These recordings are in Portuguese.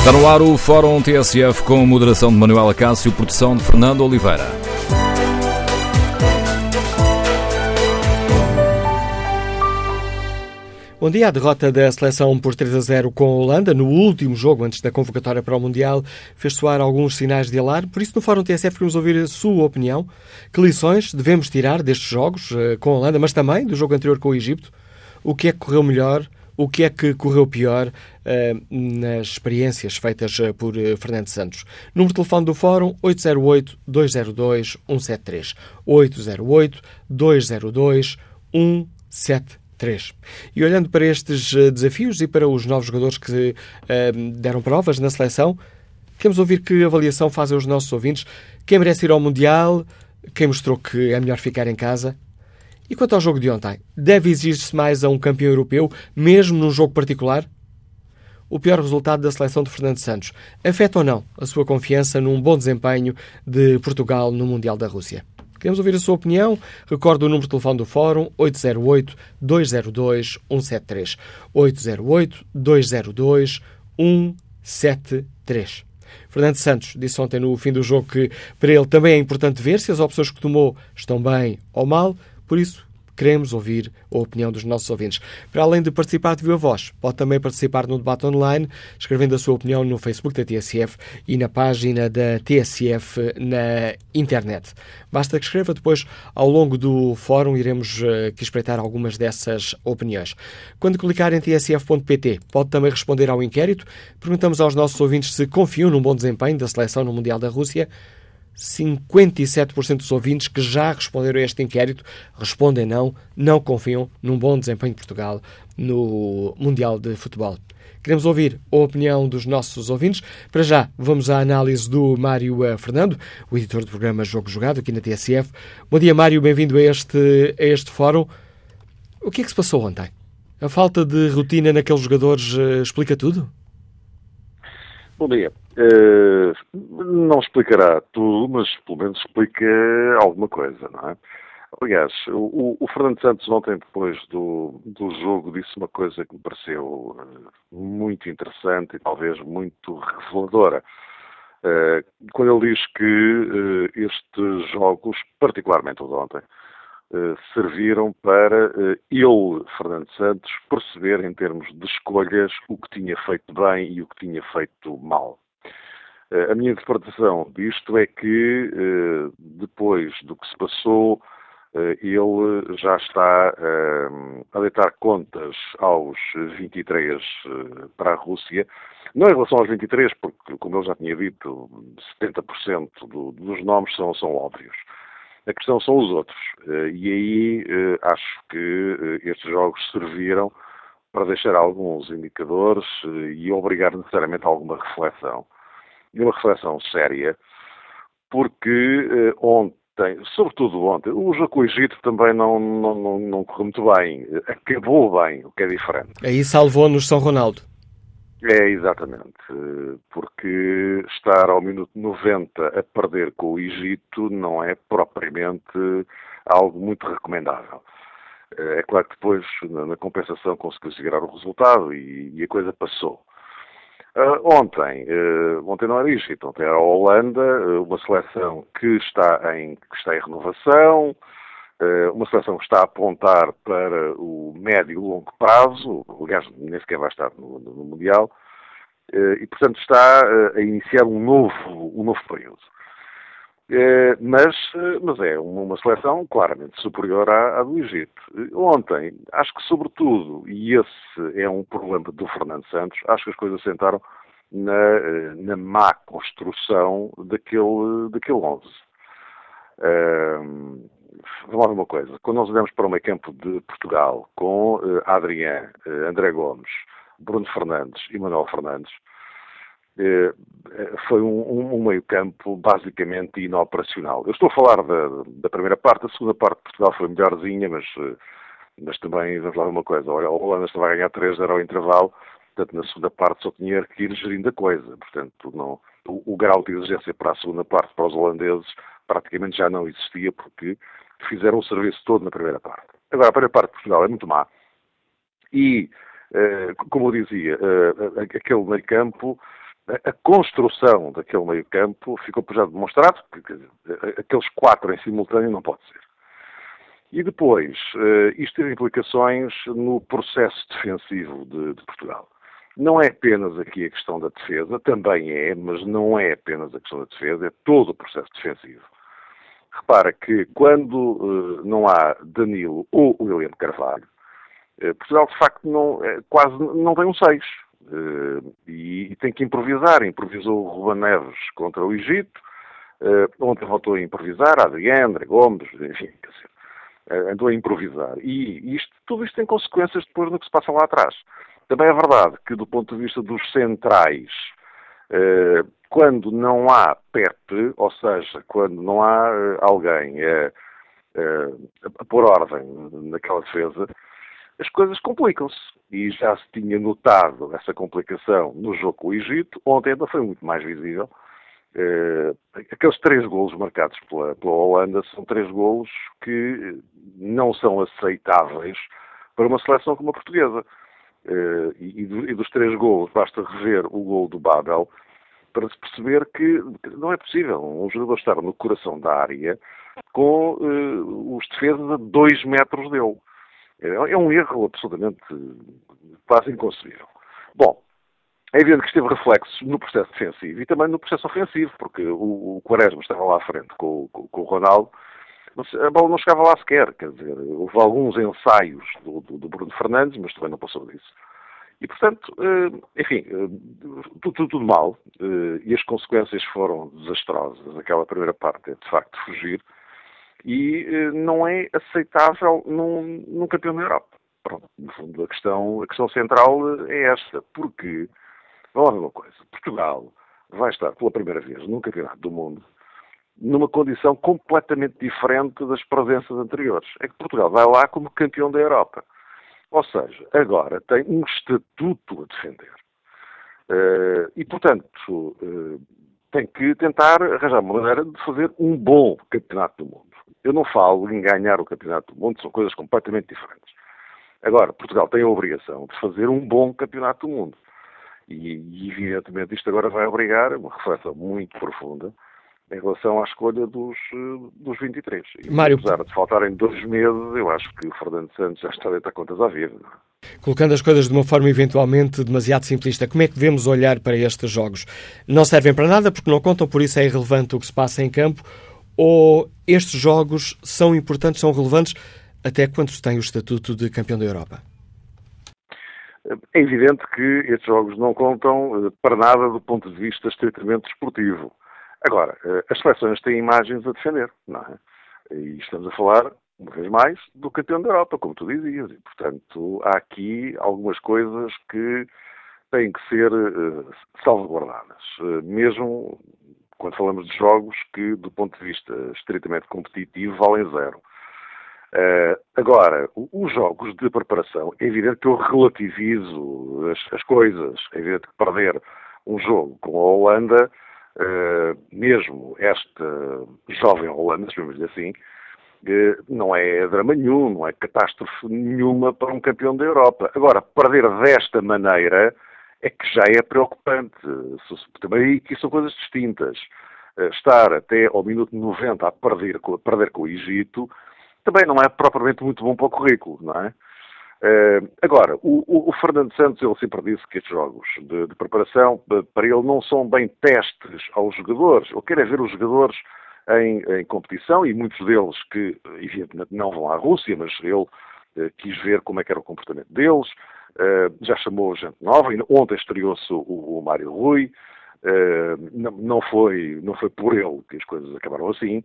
Está no ar o Fórum TSF com moderação de Manuela Cássio, produção de Fernando Oliveira. Bom dia. A derrota da seleção por 3 a 0 com a Holanda no último jogo antes da convocatória para o Mundial fez soar alguns sinais de alarme. Por isso, no Fórum TSF, queremos ouvir a sua opinião. Que lições devemos tirar destes jogos uh, com a Holanda, mas também do jogo anterior com o Egito? O que é que correu melhor? O que é que correu pior uh, nas experiências feitas uh, por Fernando Santos? Número de telefone do Fórum 808-202-173. 808-202-173. 3. E olhando para estes desafios e para os novos jogadores que uh, deram provas na seleção, queremos ouvir que avaliação fazem os nossos ouvintes. Quem merece ir ao Mundial? Quem mostrou que é melhor ficar em casa? E quanto ao jogo de ontem, deve exigir-se mais a um campeão europeu, mesmo num jogo particular? O pior resultado da seleção de Fernando Santos afeta ou não a sua confiança num bom desempenho de Portugal no Mundial da Rússia? Queremos ouvir a sua opinião. Recordo o número de telefone do Fórum 808-202-173. 808-202-173. Fernando Santos disse ontem no fim do jogo que para ele também é importante ver se as opções que tomou estão bem ou mal. Por isso, Queremos ouvir a opinião dos nossos ouvintes. Para além de participar de viva voz, pode também participar no debate online, escrevendo a sua opinião no Facebook da TSF e na página da TSF na internet. Basta que escreva depois, ao longo do fórum, iremos uh, espreitar algumas dessas opiniões. Quando clicar em tsf.pt, pode também responder ao inquérito. Perguntamos aos nossos ouvintes se confiam num bom desempenho da seleção no Mundial da Rússia. 57% dos ouvintes que já responderam a este inquérito respondem não, não confiam num bom desempenho de Portugal no Mundial de Futebol. Queremos ouvir a opinião dos nossos ouvintes. Para já, vamos à análise do Mário eh, Fernando, o editor do programa Jogo Jogado, aqui na TSF. Bom dia, Mário, bem-vindo a este, a este fórum. O que é que se passou ontem? A falta de rotina naqueles jogadores uh, explica tudo? Bom dia. Uh, não explicará tudo, mas pelo menos explica alguma coisa, não é? Aliás, o, o Fernando Santos ontem, depois do, do jogo, disse uma coisa que me pareceu uh, muito interessante e talvez muito reveladora. Uh, quando ele diz que estes jogos, particularmente o de ontem, eh, serviram para ele, Fernando Santos, perceber em termos de escolhas o que tinha feito bem e o que tinha feito mal. Uh, a minha interpretação disto é que, depois do que se passou, ele já está a deitar contas aos 23 para a Rússia, não em relação aos 23, porque, como eu já tinha dito, 70% do, dos nomes são, são óbvios. A questão são os outros. Eh, e aí eh, acho que eh, estes jogos serviram para deixar alguns indicadores e obrigar necessariamente a alguma reflexão. E uma reflexão séria, porque ontem, sobretudo ontem, o jogo com o Egito também não, não, não, não correu muito bem. Acabou bem, o que é diferente. Aí salvou-nos São Ronaldo. É, exatamente. Porque estar ao minuto 90 a perder com o Egito não é propriamente algo muito recomendável. É claro que depois, na compensação, conseguiu segurar o resultado e, e a coisa passou. Uh, ontem, uh, ontem não era Egito, ontem era a Holanda, uh, uma seleção que está em, que está em renovação, eh, uma seleção que está a apontar para o médio e longo prazo, aliás, nem sequer vai estar no, no Mundial, e, portanto, está a iniciar um novo, um novo período. Mas, mas é uma seleção claramente superior à, à, do Egito. Ontem, acho que, sobretudo, e esse é um problema do Fernando Santos, acho que as coisas sentaram na, na má construção daquele, daquele 11 vamos lá uma coisa. Quando nós olhamos para o meio campo de Portugal, com uh, Adrián, uh, André Gomes, Bruno Fernandes e Manuel Fernandes, foi um, um, um, meio campo basicamente inoperacional. Eu estou a falar da, da, primeira parte, a segunda parte de Portugal foi melhorzinha, mas, mas também, vamos lá uma coisa, o Holanda estava a ganhar 3-0 ao intervalo, portanto na segunda parte só tinha que ir gerindo a coisa, portanto não, o, o grau de exigência para a segunda parte para os holandeses praticamente já não existia porque fizeram o serviço todo na primeira parte. Agora, a primeira parte de Portugal é muito má e, eh, como eu dizia, eh, aquele meio campo a construção daquele meio campo ficou já demonstrado que, que aqueles quatro em simultâneo não pode ser. E depois, isto teve implicações no processo defensivo de, de Portugal. Não é apenas aqui a questão da defesa, também é, mas não é apenas a questão da defesa, é todo o processo defensivo. Repara que quando uh, não há Danilo ou William Carvalho, uh, Portugal de facto não, uh, quase não tem um 6. E, e, tem que improvisar. Improvisou o Ruben Neves contra o Egito, ontem voltou a improvisar, Adriano, Gomes, enfim, andou a improvisar. E isto, tudo isto tem consequências depois do que se passa lá atrás. Também é verdade que, do ponto de vista dos centrais, eh, quando não há PEP, ou seja, quando não há eh, alguém a, a pôr ordem naquela defesa, as coisas complicam-se. E já se tinha notado essa complicação no jogo com o Egito, ontem ainda foi muito mais visível. Uh, aqueles três golos marcados pela, pela Holanda são três golos que não são aceitáveis para uma seleção como a portuguesa. Uh, e, e, dos três gols, basta rever o gol do Babel para se perceber que não é possível um jogador estar no coração da área com uh, os defesas a dois metros dele. É, um erro absolutamente quase inconcebível. Bom, é evidente que esteve reflexos no processo defensivo e também no processo ofensivo, porque o, o Quaresma estava lá à frente com, com, com o Ronaldo a bola não chegava lá sequer, quer dizer, houve alguns ensaios do, do, do Bruno Fernandes, mas também não passou disso. E, portanto, eh, enfim, eh, tudo, tudo, tudo mal, eh, e as consequências foram desastrosas. Aquela primeira parte é, de facto, fugir, e não é aceitável num, num campeão da Europa. Pronto, no fundo, a questão, a questão central é esta, porque, vamos ver uma coisa, Portugal vai estar pela primeira vez num campeonato do mundo numa condição completamente diferente das presenças anteriores. É que Portugal vai lá como campeão da Europa. Ou seja, agora tem um estatuto a defender. Uh, e, portanto, uh, tem que tentar arranjar uma maneira de fazer um bom campeonato do mundo. Eu não falo em ganhar o campeonato do mundo, são coisas completamente diferentes. Agora, Portugal tem a obrigação de fazer um bom campeonato do mundo. E, evidentemente, isto agora vai obrigar uma reflexão muito profunda em relação à escolha dos, eh, dos 23. E, Mário... Apesar de faltarem dois meses, eu acho que o Fernando Santos já está a deitar contas à vida. Colocando as coisas de uma forma eventualmente demasiado simplista, como é que devemos olhar para estes jogos? Não servem para nada porque não contam, por isso é irrelevante o que se passa em campo? Ou estes jogos são importantes, são relevantes até quando se tem o estatuto de campeão da Europa? É evidente que estes jogos não contam eh, para nada do ponto de vista estritamente desportivo. Agora, eh, as seleções têm imagens a defender, não é? E estamos a falar, uma vez mais, do campeão da Europa, como tu dizias. E, portanto, há aqui algumas coisas que têm que ser uh, salvaguardadas. Mesmo quando falamos de jogos que, do ponto de vista estritamente competitivo, valem zero. Uh, agora, os jogos de preparação, é evidente que eu relativizo as, as coisas. É evidente que perder um jogo com a Holanda uh, mesmo esta jovem Holanda, chamamos-lhe assim, uh, não é drama nenhum, não é catástrofe nenhuma para um campeão da Europa. Agora, perder desta maneira é que já é preocupante. Também aqui são coisas distintas. Uh, estar até ao minuto 90 a perder, a perder com o Egito também não é propriamente muito bom para o currículo, não é? Uh, agora, o, o, o, Fernando Santos, ele sempre disse que estes jogos de, de, preparação, para ele, não são bem testes aos jogadores. Ele quer é ver os jogadores em, em, competição e muitos deles que, evidentemente, não vão à Rússia, mas ele uh, quis ver como é que era o comportamento deles. Uh, já chamou gente nova. Ontem estreou-se o, o, Mário Rui. Não, não, foi, não foi por ele que as coisas acabaram assim.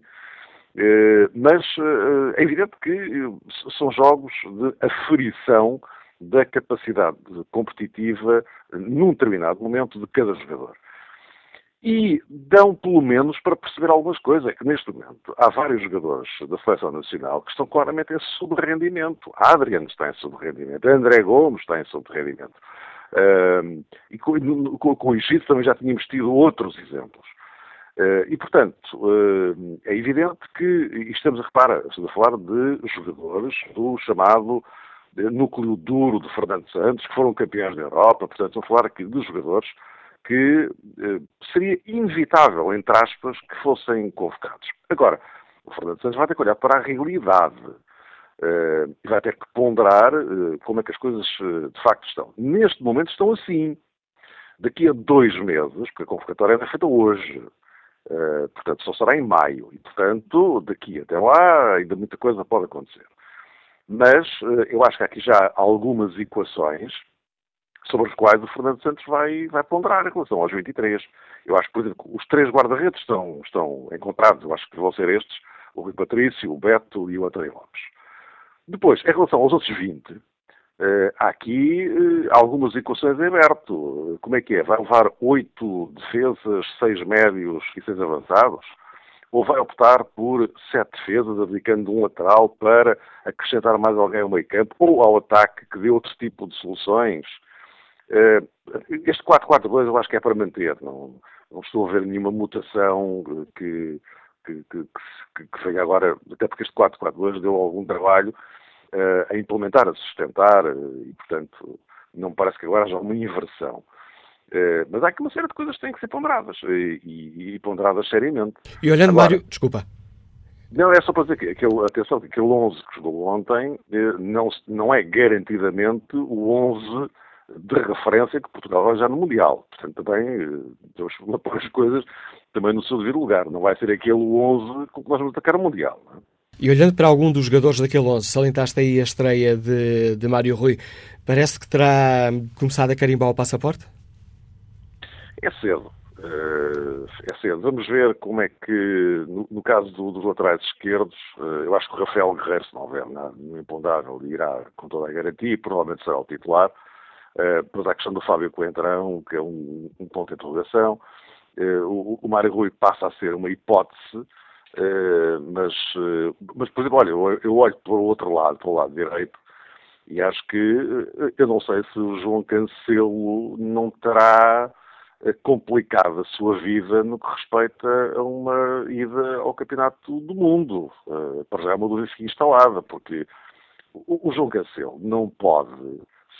Eh, mas eh, é evidente que eh, são jogos de aferição da capacidade competitiva num determinado momento de cada jogador. E dão, pelo menos, para perceber algumas coisas. É que, neste momento, há vários jogadores da Seleção Nacional que estão claramente em subrendimento. Adriano está em subrendimento. André Gomes está em subrendimento. Uh, e com, com, com o Egito também já tínhamos tido outros exemplos. Uh, e, portanto, uh, é evidente que, e estamos a reparar, estamos a falar de jogadores do chamado núcleo duro de Fernando Santos, que foram campeões da Europa, portanto, estamos a falar aqui de jogadores que eh, seria inevitável, entre aspas, que fossem convocados. Agora, o Fernando Santos vai ter que olhar para a realidade eh, e vai ter que ponderar eh, como é que as coisas eh, de facto estão. Neste momento estão assim. Daqui a dois meses, porque a convocatória é feita hoje, portanto só será em maio, e portanto daqui até lá ainda muita coisa pode acontecer. Mas eu acho que há aqui já algumas equações sobre as quais o Fernando Santos vai, vai ponderar em relação aos 23. Eu acho que, por exemplo, os três guarda-redes estão, estão encontrados, eu acho que vão ser estes, o Rui Patrício, o Beto e o António Lopes. Depois, em relação aos outros 20, Uh, há aqui uh, algumas equações em aberto. Como é que é? Vai levar oito defesas, seis médios e seis avançados? Ou vai optar por sete defesas, abdicando um lateral para acrescentar mais alguém ao meio campo? Ou ao ataque, que dê outro tipo de soluções? Uh, este 4-4-2 eu acho que é para manter. Não, não estou a ver nenhuma mutação que, que, que, que, venha agora, até porque este 4-4-2 deu algum trabalho uh, a implementar, a sustentar, uh, e, portanto, não me parece que agora haja uma inversão. Uh, mas há aqui uma série de coisas que têm que ser ponderadas, e, e, e ponderadas seriamente. E olhando, agora, Mário, desculpa. Não, é só para dizer que aquele, atenção, que aquele 11 que jogou ontem não, não é garantidamente o 11 de referência que Portugal vai já no Mundial. Portanto, também temos que pôr as coisas também no seu devido lugar. Não vai ser aquele 11 com que nós vamos atacar o Mundial. É? E olhando para algum dos jogadores daquele 11, salientaste aí a estreia de, de Mário Rui, parece que terá começado a carimbar o passaporte? É cedo. Uh, é cedo. Vamos ver como é que, no, no caso do, dos laterais esquerdos, uh, eu acho que o Rafael Guerreiro, se não houver no impondável, irá com toda a garantia e provavelmente será o titular. Uh, mas há a questão do Fábio Coentrão, que é um, um ponto de interrogação. o, o Mário Rui passa a ser uma hipótese, Uh, mas, mas, por exemplo, olha, eu, eu, olho para o outro lado, para o lado direito, e acho que eu não sei se o João Cancelo não terá complicado a sua vida no que respeita a uma ida ao Campeonato do Mundo. para já é uma dúvida instalada, porque o, João Cancelo não pode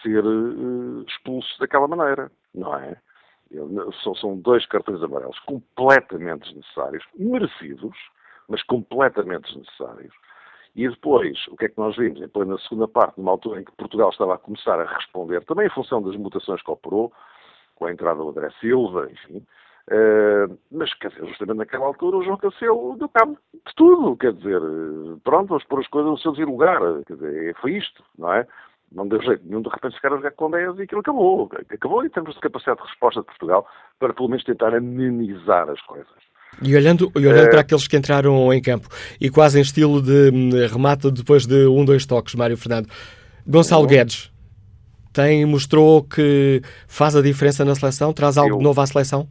ser expulso daquela maneira, não é? São, dois cartões amarelos completamente desnecessários, merecidos, mas completamente desnecessários. E depois, o que é que nós vimos? Em plena segunda parte, numa altura em que Portugal estava a começar a responder, também em função das mutações que operou, com a entrada do André Silva, enfim, uh, mas, quer dizer, justamente naquela altura o João Cancelo deu cabo de tudo, quer dizer, pronto, vamos pôr as coisas no seu lugar, quer dizer, foi isto, não é? Não deu jeito nenhum de repente ficar a jogar com 10 e aquilo acabou. Acabou em termos de capacidade de resposta de Portugal para pelo menos tentar amenizar as coisas. E olhando, e olhando é... para aqueles que entraram em campo, e quase em estilo de hum, remate depois de um, dois toques, Mário Fernando, Gonçalo uhum. Guedes tem, mostrou que faz a diferença na seleção, traz algo Eu... novo à seleção?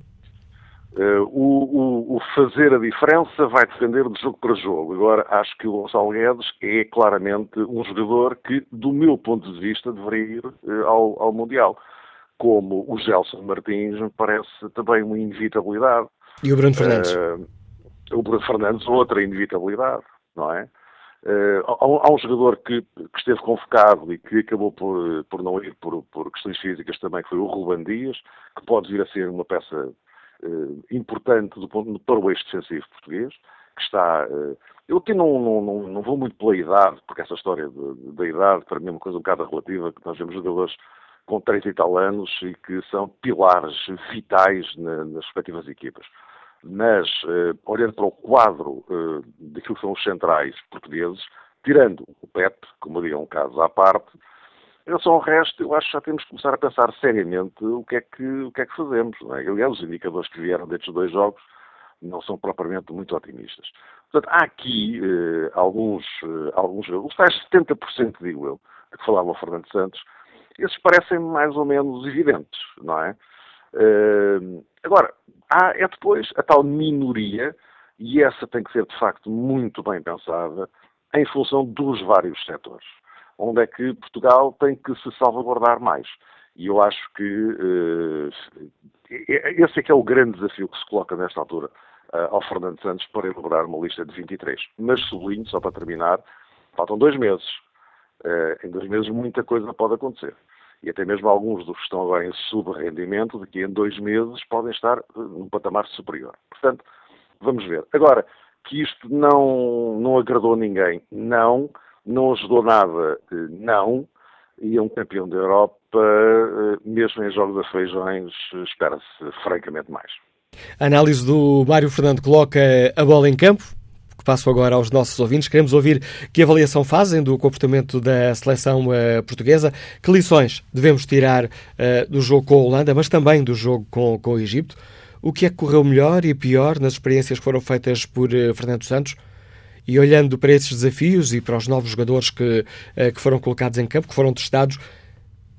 Uh, o, o, o, fazer a diferença vai depender de jogo para jogo. Agora, acho que o Gonçalo Guedes é claramente um jogador que, do meu ponto de vista, deveria ir uh, ao, ao Mundial. Como o Gelson Martins me parece também uma inevitabilidade. E o Bruno Fernandes? Uh, o Bruno Fernandes, outra inevitabilidade, não é? Há, há, um jogador que, que, esteve convocado e que acabou por, por não ir por, por, questões físicas também, que foi o Ruban Dias, que pode vir a ser uma peça importante do ponto, para o eixo defensivo português, que está... Uh, eu aqui não, não, não, vou muito pela idade, porque essa história da idade, para mim é uma coisa um bocado relativa, que nós vemos jogadores com 30 e tal anos e que são pilares vitais na, nas respectivas equipas. Mas uh, olhando para o quadro uh, daquilo que são os centrais portugueses, tirando o PEP, como diria um caso à parte, em relação ao resto, eu acho que já temos que começar a pensar seriamente o que é que, o que, é que fazemos. Não é? Aliás, os indicadores que vieram destes dois jogos não são propriamente muito otimistas. Portanto, há aqui uh, alguns, uh, alguns, os tais 70%, digo eu, de que falava o Fernando Santos, esses parecem mais ou menos evidentes, não é? Uh, agora, há é depois a tal minoria, e essa tem que ser de facto muito bem pensada, em função dos vários setores. Onde é que Portugal tem que se salvaguardar mais? E eu acho que uh, esse é que é o grande desafio que se coloca nesta altura uh, ao Fernando Santos para elaborar uma lista de 23. Mas sublinho, só para terminar, faltam dois meses. Uh, em dois meses muita coisa pode acontecer. e até mesmo alguns dos que estão agora em subrendimento, daqui em dois meses podem estar num patamar superior. Portanto, vamos ver. Agora, que isto não, não agradou ninguém, não, não ajudou nada, não, e é um campeão da Europa, mesmo em jogos das feijões, espera-se francamente mais. A análise do Mário Fernando coloca a bola em campo, que passo agora aos nossos ouvintes. Queremos ouvir que avaliação fazem do comportamento da seleção uh, portuguesa, que lições devemos tirar uh, do jogo com a Holanda, mas também do jogo com, com o Egito. O que é que correu melhor e pior nas experiências que foram feitas por uh, Fernando Santos? E olhando para esses desafios e para os novos jogadores que, que foram colocados em campo, que foram testados,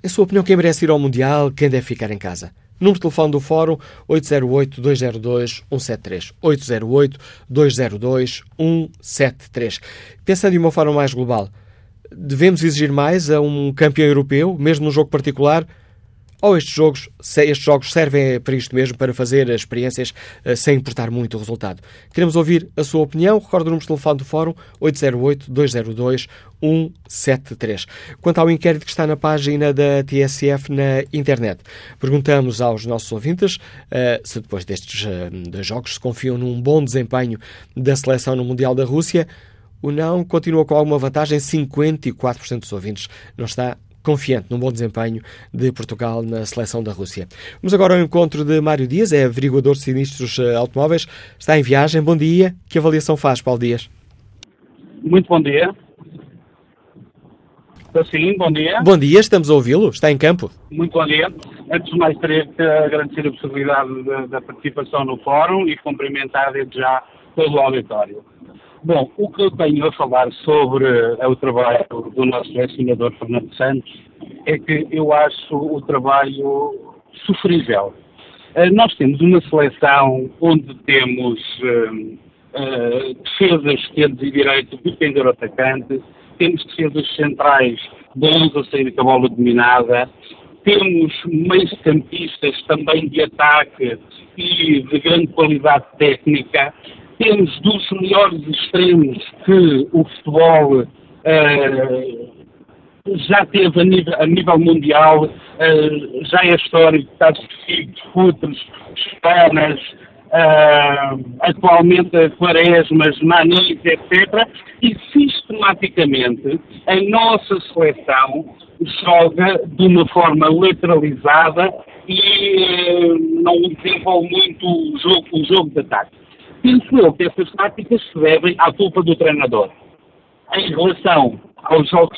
em sua opinião, quem merece ir ao Mundial, quem deve ficar em casa? Número de telefone do Fórum 808-202-173. 808-202-173. Pensando de uma forma mais global, devemos exigir mais a um campeão europeu, mesmo num jogo particular? Ou estes jogos, estes jogos servem para isto mesmo, para fazer experiências uh, sem importar muito o resultado? Queremos ouvir a sua opinião. Recordo o número de telefone do Fórum 808-202-173. Quanto ao inquérito que está na página da TSF na internet, perguntamos aos nossos ouvintes uh, se depois destes uh, dois jogos se confiam num bom desempenho da seleção no Mundial da Rússia. O não continua com alguma vantagem, 54% dos ouvintes não está confiante num bom desempenho de Portugal na seleção da Rússia. Vamos agora ao encontro de Mário Dias, é averiguador de sinistros eh, automóveis, está em viagem. Bom dia. Que avaliação faz, Paulo Dias? Muito bom dia. Sim, bom dia. Bom dia, estamos a ouvi-lo. Está em campo. Muito bom dia. Antes de mais, teria que agradecer a possibilidade da, da participação no fórum e cumprimentar desde já todo o auditório. Bom, o que eu tenho a falar sobre é o trabalho do nosso selecionador Fernando Santos é que eu acho o trabalho sofrível. Uh, nós temos uma seleção onde temos uh, uh, defesas esquerdos e direitos defender o atacante, temos defesas centrais bons a sair com a bola dominada, temos meios campistas também de ataque e de grande qualidade técnica, temos dos melhores extremos que o futebol uh, já teve a nível, a nível mundial, uh, já é histórico, de Figos, Futres, Espanas, uh, atualmente Quaresmas, Manis, etc. E sistematicamente a nossa seleção joga de uma forma lateralizada e não desenvolve muito o jogo, o jogo de ataque penso eu que essas táticas se devem à culpa do treinador. Em relação aos jogos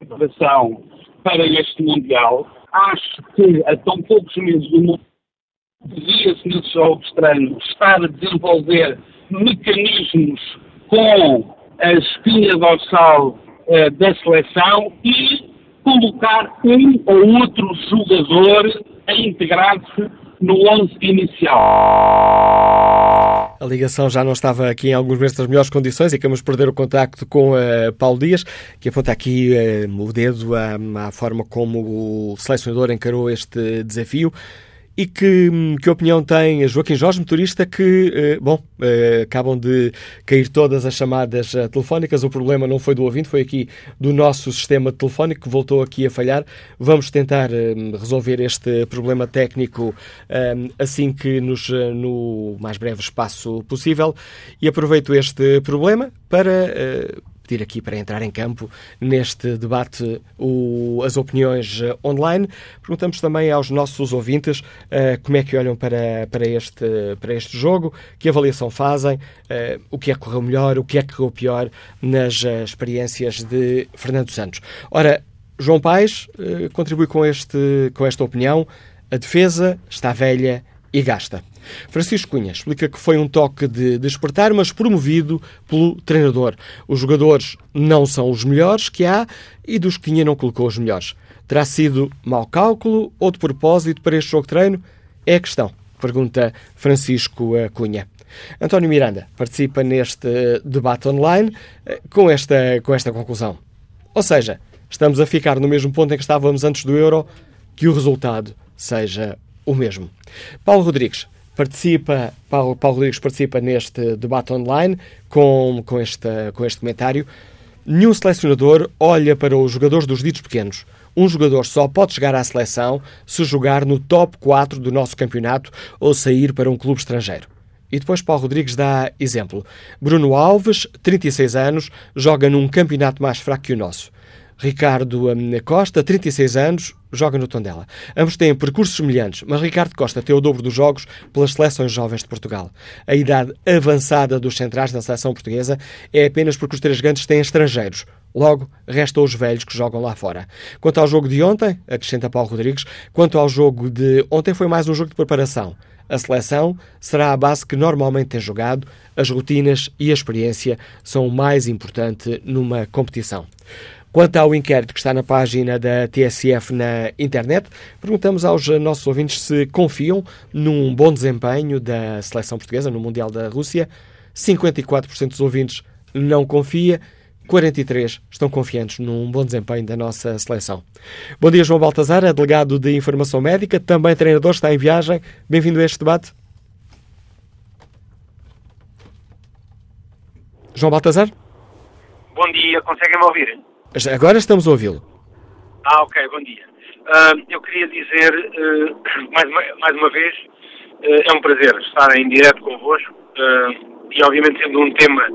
de preparação para este Mundial, acho que a tão poucos meses do Mundial devia-se nesses jogos treino estar a desenvolver mecanismos com a espinha dorsal uh, da seleção e colocar um ou outro jogador a integrar-se no 11 inicial. A ligação já não estava aqui em alguns meses das melhores condições e queremos perder o contacto com uh, Paulo Dias, que aponta aqui uh, o dedo à, à forma como o selecionador encarou este desafio. E que, que opinião tem Joaquim Jorge, motorista, que, eh, bom, eh, acabam de cair todas as chamadas eh, telefónicas. O problema não foi do ouvinte, foi aqui do nosso sistema telefónico que voltou aqui a falhar. Vamos tentar resolver este problema técnico assim que nos, no mais breve espaço possível. E aproveito este problema para pedir aqui para entrar em campo neste debate o, as opiniões uh, online. Perguntamos também aos nossos ouvintes uh, como é que olham para, para, este, para este jogo, que avaliação fazem, uh, o que é que correu melhor, o que é que correu pior nas experiências de Fernando Santos. Ora, João Paes contribui com, este, com esta opinião. A defesa está velha e gasta. Francisco Cunha explica que foi um toque de despertar, mas promovido pelo treinador. Os jogadores não são os melhores que há e dos que Cunha não colocou os melhores. Terá sido mau cálculo ou de propósito para este jogo de treino? É a questão, pergunta Francisco eh, Cunha. António Miranda participa neste debate online eh, com esta, com esta conclusão. Ou seja, estamos a ficar no mesmo ponto em que estávamos antes do euro, que o resultado seja o mesmo. Paulo Rodrigues participa, Paulo, Paulo Rodrigues participa neste debate online com, com, este, com este comentário. Nenhum selecionador olha para os jogadores dos ditos pequenos. Um jogador só pode chegar à seleção se jogar no top 4 do nosso campeonato ou sair para um clube estrangeiro. E depois Paulo Rodrigues dá exemplo. Bruno Alves, 36 anos, joga num campeonato mais fraco que o nosso. Ricardo hum, Costa, 36 anos, joga no Tondela. Ambos têm percursos semelhantes, mas Ricardo Costa tem o dobro dos jogos pelas seleções jovens de Portugal. A idade avançada dos centrais da seleção portuguesa é apenas porque os três grandes têm estrangeiros. Logo, restam os velhos que jogam lá fora. Quanto ao jogo de ontem, acrescenta Paulo Rodrigues, quanto ao jogo de ontem foi mais um jogo de preparação. A seleção será a base que normalmente tem jogado, as rotinas e a experiência são o mais importante numa competição. Quanto ao inquérito que está na página da TSF na internet, perguntamos aos nossos ouvintes se confiam num bom desempenho da seleção portuguesa no Mundial da Rússia. 54% dos ouvintes não confia, 43 estão confiantes num bom desempenho da nossa seleção. Bom dia, João Baltazar, é delegado de Informação Médica, também treinador, está em viagem. Bem-vindo a este debate. João Baltazar? Bom dia, conseguem-me ouvir? Agora estamos a ouvi-lo. Ah, ok, bom dia. Uh, eu queria dizer, uh, mais, uma, mais uma vez, uh, é um prazer estar em direto convosco e, obviamente, sendo um tema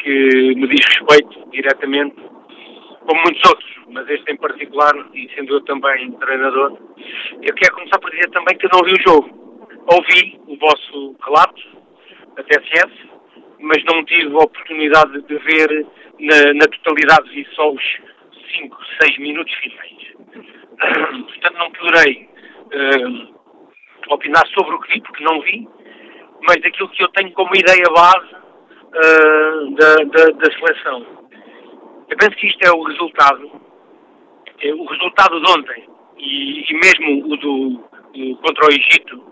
que me diz respeito diretamente, como muitos outros, mas este em particular, e sendo eu também treinador, eu quero começar por dizer também que eu não vi o jogo. Ouvi o vosso relato, a TSS, mas não tive a oportunidade de ver na, na totalidade, vi só os 5, 6 minutos finais. Portanto, não poderei uh, opinar sobre o que vi, porque não vi, mas daquilo que eu tenho como ideia base uh, da, da, da, seleção. Eu penso que isto é o resultado, é o resultado de ontem, e, e mesmo o do, do, contra o Egito,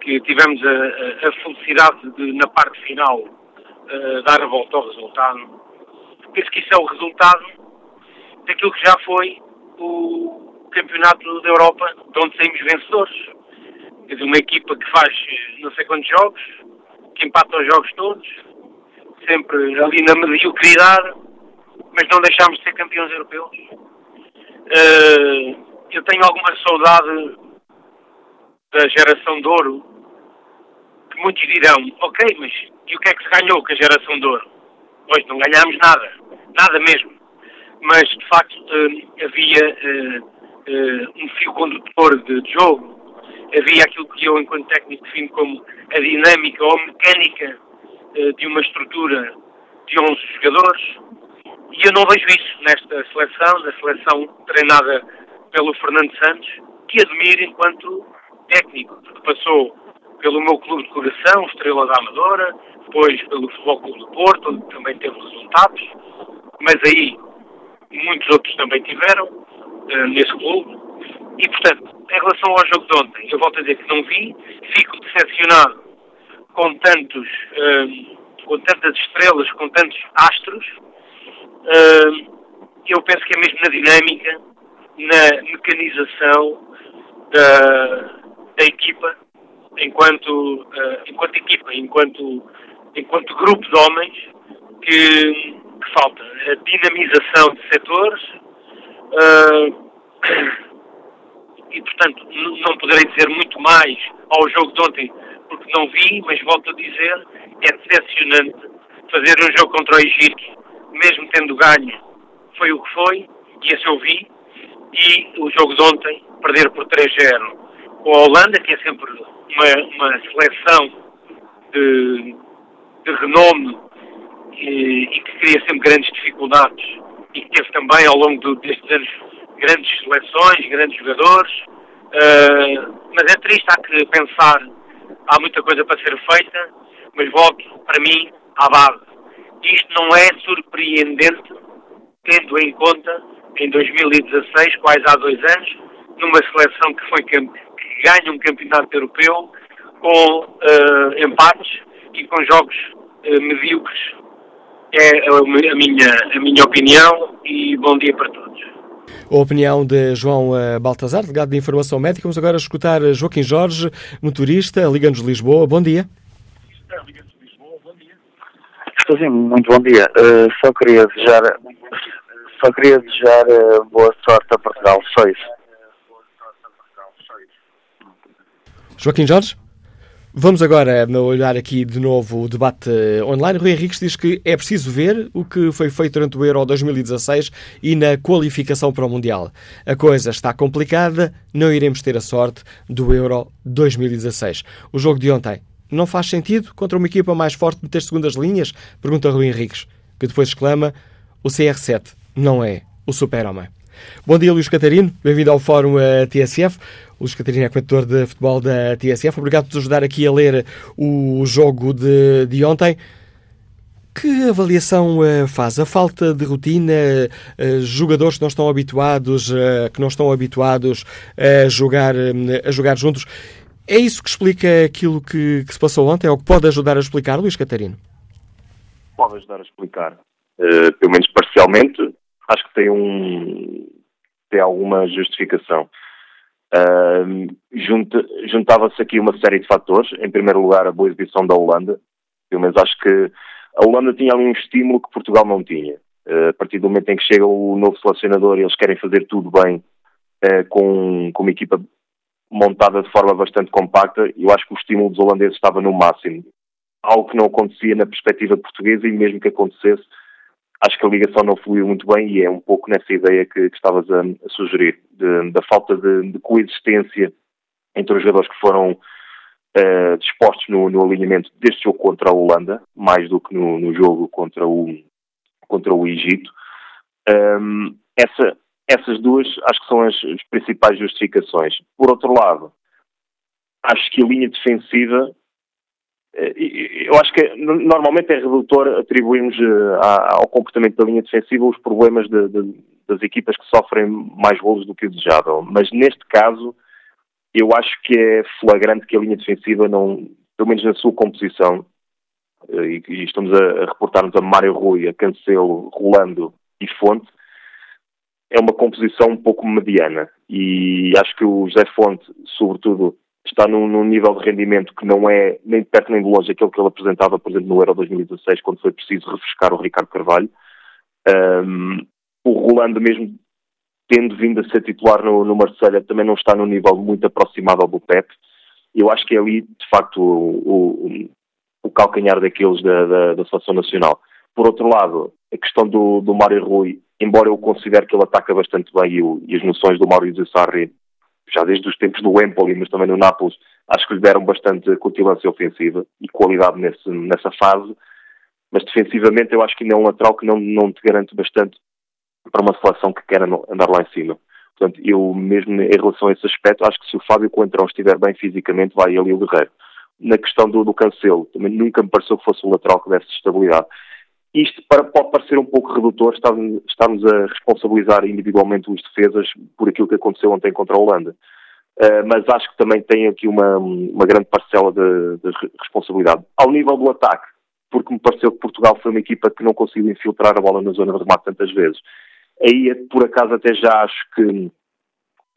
que tivemos a, a, a felicidade de, na parte final, uh, dar a volta ao resultado penso que isso é o resultado daquilo que já foi o Campeonato da Europa, de onde saímos vencedores. Quer dizer, uma equipa que faz eh, não sei quantos jogos, que empata os jogos todos, sempre ali na mediocridade, mas não deixámos de ser campeões europeus. Uh, eu tenho alguma saudade da geração de ouro, que muitos dirão, ok, mas e o que é que se ganhou com a geração de ouro? Pois não ganhámos nada. Nada mesmo. Mas, de facto, uh, havia uh, um fio condutor de, jogo, havia aquilo que eu, enquanto técnico, defino como a dinâmica ou mecânica de uma estrutura de 11 jogadores, e eu não vejo isso nesta seleção, na seleção treinada pelo Fernando Santos, que admiro enquanto técnico, porque passou pelo meu clube de coração, Estrela da Amadora, depois pelo Futebol Clube do Porto, onde também teve resultados, mas aí muitos outros também tiveram uh, nesse clube. E, portanto, em relação ao jogo de ontem, eu volto a dizer que não vi, fico decepcionado com tantos, uh, com tantas estrelas, com tantos astros. Uh, eu penso que é mesmo na dinâmica, na mecanização da, da equipa, enquanto, enquanto equipa, enquanto, enquanto grupo de homens que que falta. A dinamização de setores uh, e, portanto, não poderei dizer muito mais ao jogo de ontem porque não vi, mas volto a dizer, é decepcionante fazer um jogo contra o Egito, mesmo tendo ganho, foi o que foi, e esse eu vi, e o jogo de ontem, perder por 3-0 com a Holanda, que é sempre uma, uma seleção de, de renome e, e, que cria sempre grandes dificuldades e que teve também ao longo do, destes anos grandes seleções, grandes jogadores. Uh, mas é triste, há que pensar, há muita coisa para ser feita, mas volto, para mim, à base. Isto não é surpreendente, tendo em conta, em 2016, quase há dois anos, numa seleção que foi que ganha um campeonato europeu com uh, empates e com jogos uh, medíocres é a minha, a minha opinião e bom dia para todos. A opinião de João eh, Baltazar, delegado de Informação Médica. Vamos agora escutar Joaquim Jorge, motorista, Liga-nos Lisboa. Bom dia. Estou sim, muito bom dia. Uh, só queria desejar, só queria desejar uh, boa sorte a Portugal, só isso. Joaquim Jorge? Vamos agora olhar aqui de novo o debate online. Rui Henriques diz que é preciso ver o que foi feito durante o Euro 2016 e na qualificação para o Mundial. A coisa está complicada, não iremos ter a sorte do Euro 2016. O jogo de ontem não faz sentido contra uma equipa mais forte meter segundas linhas? Pergunta Rui Henriques, que depois exclama: o CR7 não é o super-homem. Bom dia, Luís Catarino. Bem-vindo ao Fórum eh, TSF. Luís Catarino é comentador de futebol da TSF. Obrigado por nos ajudar aqui a ler o jogo de, de ontem. Que avaliação uh, faz? A falta de rotina, uh, jogadores que não estão habituados, uh, que não estão habituados a jogar, a jogar juntos. É isso que explica aquilo que, que, se passou ontem, ou que pode ajudar a explicar, Luís Catarino? Pode ajudar a explicar, pelo menos parcialmente. Acho que tem um tem alguma justificação. Uh, Juntava-se aqui uma série de fatores. Em primeiro lugar, a boa exibição da Holanda. Pelo menos acho que a Holanda tinha ali um estímulo que Portugal não tinha. Uh, a partir do momento em que chega o novo selecionador eles querem fazer tudo bem uh, com, com uma equipa montada de forma bastante compacta, eu acho que o estímulo dos holandeses estava no máximo. Algo que não acontecia na perspectiva portuguesa e mesmo que acontecesse, acho que a ligação não fluiu muito bem e é um pouco nessa ideia que, que estavas a, a sugerir, de, da falta de, de, coexistência entre os jogadores que foram uh, dispostos no, no, alinhamento deste jogo contra a Holanda, mais do que no, no jogo contra o, contra o Egito. Um, essa, essas duas acho que são as, as principais justificações. Por outro lado, acho que a linha defensiva eu acho que normalmente é redutor atribuirmos eh, ao comportamento da linha defensiva os problemas de, de, das equipas que sofrem mais golos do que o desejável. Mas neste caso, eu acho que é flagrante que a linha defensiva não, pelo menos na sua composição, eh, e, e estamos a reportar-nos a Mário Rui, a Cancelo, Rolando e Fonte, é uma composição um pouco mediana. E acho que o José Fonte, sobretudo, está num, num, nível de rendimento que não é nem de perto nem de longe aquele que ele apresentava, por exemplo, no Euro 2016, quando foi preciso refrescar o Ricardo Carvalho. Um, o Rolando, mesmo tendo vindo a ser titular no, no Marselha, também não está num nível muito aproximado ao do Pep. Eu acho que é ali, de facto, o, o, o calcanhar daqueles da, da, da, seleção nacional. Por outro lado, a questão do, do Mário Rui, embora eu considere que ele ataca bastante bem e, o, e as noções do Mário Sarri já desde os tempos do Empoli, mas também no Nápoles, acho que lhe deram bastante cutilância ofensiva e qualidade nesse, nessa fase. Mas defensivamente eu acho que ainda é um lateral que não, não te garante bastante para uma seleção que quer andar lá em cima. Portanto, eu mesmo em relação a esse aspecto, acho que se o Fábio Coentrão estiver bem fisicamente, vai ali o Guerreiro. Na questão do, do Cancelo, também nunca me pareceu que fosse o lateral que desse estabilidade. Isto pode parecer um pouco redutor, estarmos, estarmos a responsabilizar individualmente os defesas por aquilo que aconteceu ontem contra a Holanda. Uh, mas acho que também tem aqui uma, uma grande parcela de, de, responsabilidade. Ao nível do ataque, porque me pareceu que Portugal foi uma equipa que não conseguiu infiltrar a bola na zona de remate tantas vezes. Aí, por acaso, até já acho que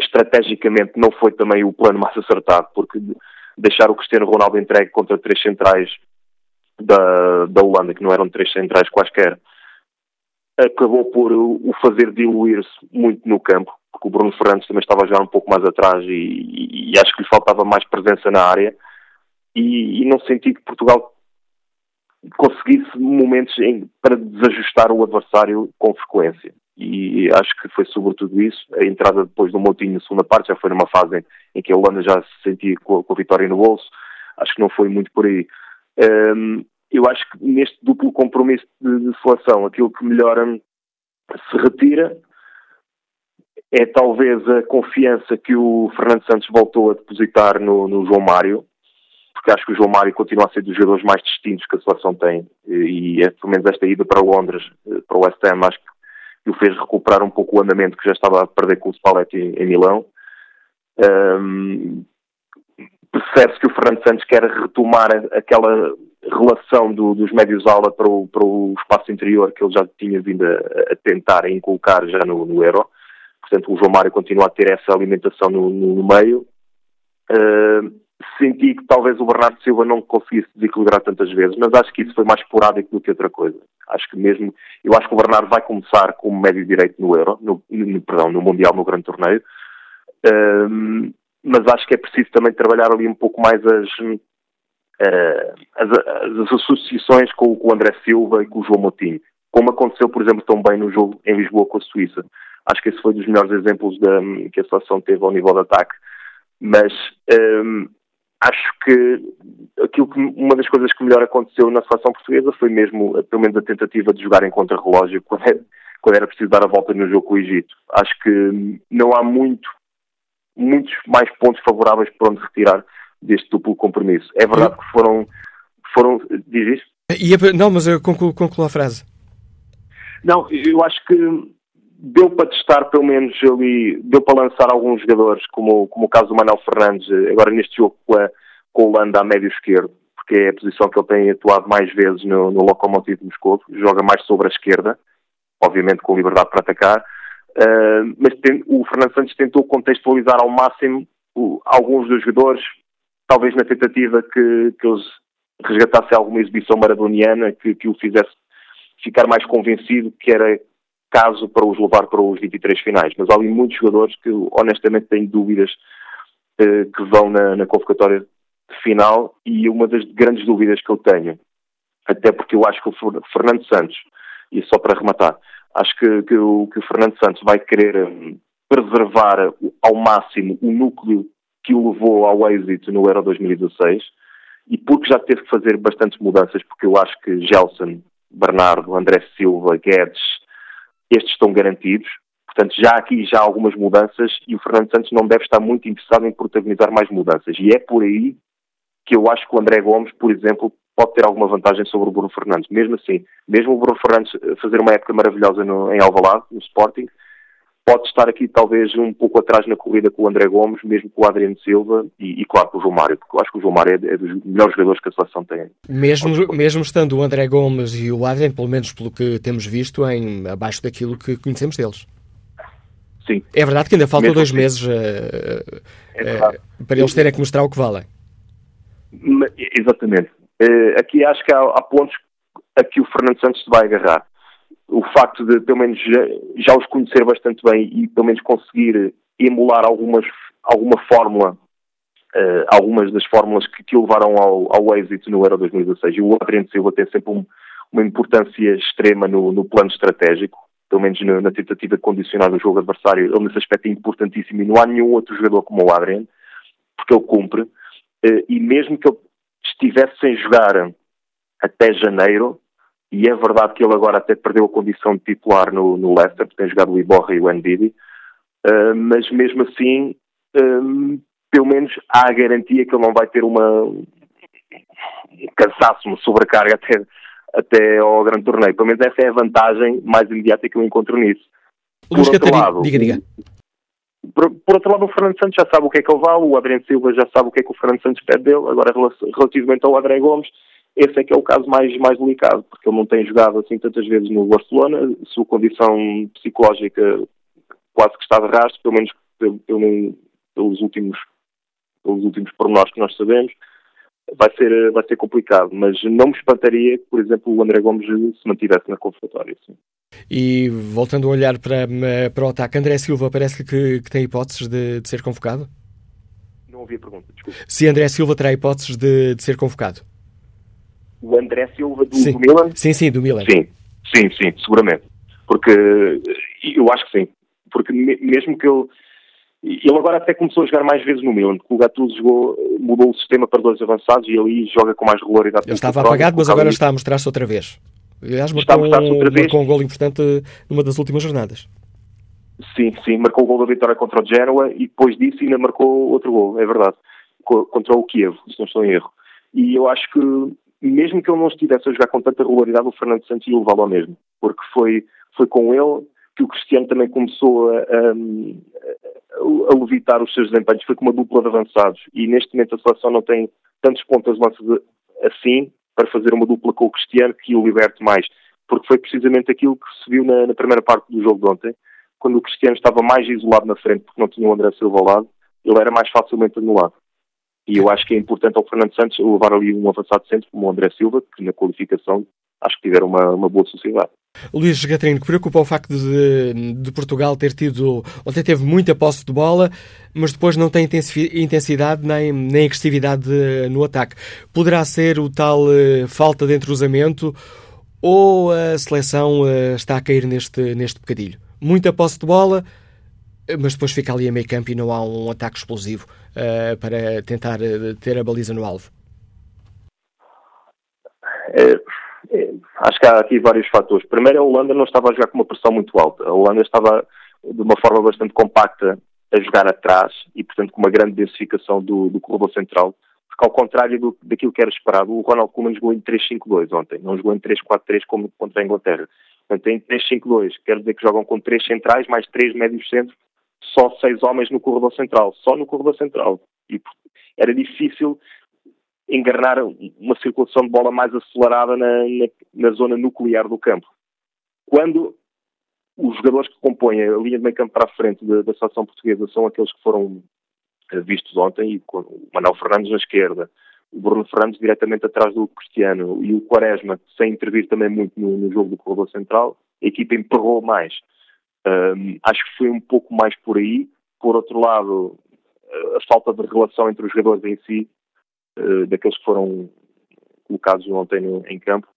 estrategicamente não foi também o plano mais acertado, porque deixar o Cristiano Ronaldo entregue contra três centrais da, da Holanda, que não eram três centrais quaisquer, acabou por o fazer diluir-se muito no campo, porque o Bruno Fernandes também estava já um pouco mais atrás e, e, e acho que lhe faltava mais presença na área e, e não senti que Portugal conseguisse momentos em, para desajustar o adversário com frequência. E acho que foi sobretudo isso. A entrada depois do Moutinho na segunda parte já foi numa fase em, que a Holanda já se sentia com, com a vitória no bolso. Acho que não foi muito por aí. Um, eu acho que neste duplo compromisso de, de seleção, aquilo que melhora se retira é talvez a confiança que o Fernando Santos voltou a depositar no, no, João Mário, porque acho que o João Mário continua a ser dos jogadores mais distintos que a seleção tem, e é pelo menos esta ida para Londres, eh, para o West Ham, acho que o fez recuperar um pouco o andamento que já estava a perder com o Spalletti em, em Milão. Um, percebe-se que o Fernando Santos quer retomar aquela relação do, dos médios aula para o, para o espaço interior que ele já tinha vindo a, a tentar a inculcar já no, no, Euro. Portanto, o João Mário continua a ter essa alimentação no, no meio. Uh, senti que talvez o Bernardo Silva não conseguisse desequilibrar tantas vezes, mas acho que isso foi mais esporádico do que outra coisa. Acho que mesmo, eu acho que o Bernardo vai começar como médio direito no Euro, no, no perdão, no Mundial, no Grande Torneio, um, mas acho que é preciso também trabalhar ali um pouco mais as, uh, as, as, associações com, com, o André Silva e com o João Moutinho, como aconteceu, por exemplo, tão bem no jogo em Lisboa com a Suíça. Acho que esse foi dos melhores exemplos da, que a seleção teve ao nível de ataque. Mas um, acho que aquilo que uma das coisas que melhor aconteceu na seleção portuguesa foi mesmo, pelo menos, a tentativa de jogar em contra-relógio quando quando era preciso dar a volta no jogo com o Egito. Acho que não há muito, muitos mais pontos favoráveis para onde retirar deste duplo compromisso. É verdade que foram. foram diz isso? Não, mas eu concluo, concluo a frase. Não, eu acho que deu para testar pelo menos ali, deu para lançar alguns jogadores, como, como o caso do Manuel Fernandes, agora neste jogo com a, com a Holanda a médio esquerdo, porque é a posição que ele tem atuado mais vezes no, no Lokomotiv Moscou, joga mais sobre a esquerda, obviamente com liberdade para atacar, uh, mas tem, o Fernando Santos tentou contextualizar ao máximo o, alguns dos jogadores, talvez na tentativa que, que eles resgatassem alguma exibição maradoniana que, que o fizesse ficar mais convencido que era caso para os levar para os 23 finais. Mas há ali muitos jogadores que, honestamente, têm dúvidas eh, que vão na, na convocatória final e uma das grandes dúvidas que eu tenho, até porque eu acho que o Fernando Santos, e só para rematar, acho que, que, o, que o Fernando Santos vai querer um, preservar ao máximo o núcleo que o levou ao êxito no Euro 2016 e porque já teve que fazer bastantes mudanças, porque eu acho que Gelson, Bernardo, André Silva, Guedes, estes estão garantidos. Portanto, já aqui já há algumas mudanças e o Fernando Santos não deve estar muito interessado em protagonizar mais mudanças. E é por aí que eu acho que o André Gomes, por exemplo, pode ter alguma vantagem sobre o Bruno Fernandes. Mesmo assim, mesmo o Bruno Fernandes fazer uma época maravilhosa no, em Alvalade, no Sporting, pode estar aqui talvez um pouco atrás na corrida com o André Gomes, mesmo com o Adriano Silva e, e claro com o João Mário, porque eu acho que o João Mário é, é dos melhores jogadores que a seleção tem. Mesmo, mesmo estando o André Gomes e o Adriano, pelo menos pelo que temos visto, em abaixo daquilo que conhecemos deles. Sim. É verdade que ainda faltam dois assim. meses uh, é uh, para eles terem que mostrar o que valem. Exatamente. Uh, aqui acho que há, há pontos a que o Fernando Santos se vai agarrar o facto de, pelo menos, já, já, os conhecer bastante bem e, pelo menos, conseguir emular algumas, alguma fórmula, uh, algumas das fórmulas que, que o levaram ao, ao êxito no Euro 2016. E o Adriano Silva tem sempre um, uma importância extrema no, no plano estratégico, pelo menos na, na, tentativa de condicionar o jogo adversário. Ele, nesse aspecto, é importantíssimo e não há nenhum outro jogador como o Adriano, porque ele cumpre. Uh, e mesmo que ele estivesse sem jogar até janeiro, e é verdade que ele agora até perdeu a condição de titular no, no Leicester, porque tem jogado o Iborra e o Ndidi, uh, mas mesmo assim, um, pelo menos há a garantia que ele não vai ter uma um cansaço, uma sobrecarga até, até ao grande torneio. Pelo menos essa é a vantagem mais imediata que eu encontro nisso. Por outro Catarina, lado, diga, diga. Por, por, outro lado, o Fernando Santos já sabe o que é que ele vale, o Adriano Silva já sabe o que é que o Fernando Santos pede dele, agora relativamente ao André Gomes, esse é que é o caso mais, mais delicado, porque ele não tem jogado assim tantas vezes no Barcelona, sua condição psicológica quase que está de rastro, pelo menos pelo, pelos últimos pelos últimos pormenores que nós sabemos, vai ser, vai ser complicado, mas não me espantaria que, por exemplo, o André Gomes se mantivesse na convocatória. Sim. E voltando a olhar para, para o ataque, André Silva parece que, que tem hipóteses de, de, ser convocado? Não ouvi a pergunta, desculpa. Se André Silva terá hipóteses de, de ser convocado? o André Silva do, do, Milan? Sim, sim, do Milan. Sim, sim, sim, seguramente. Porque eu acho que sim. Porque mesmo que ele. Ele agora até começou a jogar mais vezes no Milan, porque o Gattuso jogou, mudou o sistema para dois avançados e ali joga com mais regularidade. Ele estava apagado, mas agora está a mostrar-se outra vez. Aliás, marcou, um, outra vez. marcou um gol importante numa das últimas jornadas. Sim, sim, marcou o gol da vitória contra o Genoa e depois disso ainda marcou outro gol, é verdade, contra o Kiev, se não estou em erro. E eu acho que mesmo que ele não estivesse a jogar com tanta regularidade, o Fernando Santos ia levá-lo ao mesmo, porque foi, foi com ele que o Cristiano também começou a, a, a, levitar os seus desempenhos, foi com uma dupla de avançados, e neste momento a seleção não tem tantos pontos de lança assim para fazer uma dupla com o Cristiano que o liberte mais, porque foi precisamente aquilo que se viu na, na primeira parte do jogo de ontem, quando o Cristiano estava mais isolado na frente porque não tinha o André Silva ao lado, ele era mais facilmente anulado. E eu acho que é importante ao Fernando Santos levar ali um avançado centro como o André Silva, que na qualificação acho que tiveram uma, uma boa sociedade. Luís Gatrino, que preocupa o facto de, de, Portugal ter tido, ontem teve muita posse de bola, mas depois não tem intensidade nem, nem agressividade no ataque. Poderá ser o tal uh, falta de entrosamento ou a seleção uh, está a cair neste, neste bocadilho? Muita posse de bola, mas depois fica ali a meio campo e não há um ataque explosivo uh, para tentar ter a baliza no alvo. É, acho que há aqui vários fatores. Primeiro, a Holanda não estava a jogar com uma pressão muito alta. A Holanda estava de uma forma bastante compacta a jogar atrás e, portanto, com uma grande densificação do, do corredor central. Porque, ao contrário do, daquilo que era esperado, o Ronald Koeman jogou em 3-5-2 ontem, não jogou em 3-4-3 como contra a Inglaterra. Portanto, em 3-5-2, quer dizer que jogam com três centrais, mais três médios centros, só seis homens no corredor central, só no corredor central. E era difícil engarnar uma circulação de bola mais acelerada na, na, na, zona nuclear do campo. Quando os jogadores que compõem a linha de meio campo para a frente da, da seleção portuguesa são aqueles que foram eh, vistos ontem, e o Manuel Fernandes na esquerda, o Bruno Fernandes diretamente atrás do Cristiano e o Quaresma, sem intervir também muito no, no jogo do corredor central, a equipa emperrou mais. Um, acho que foi um pouco mais por aí. Por outro lado, a falta de relação entre os jogadores em si eh, daqueles que foram colocados ontem no, em campo.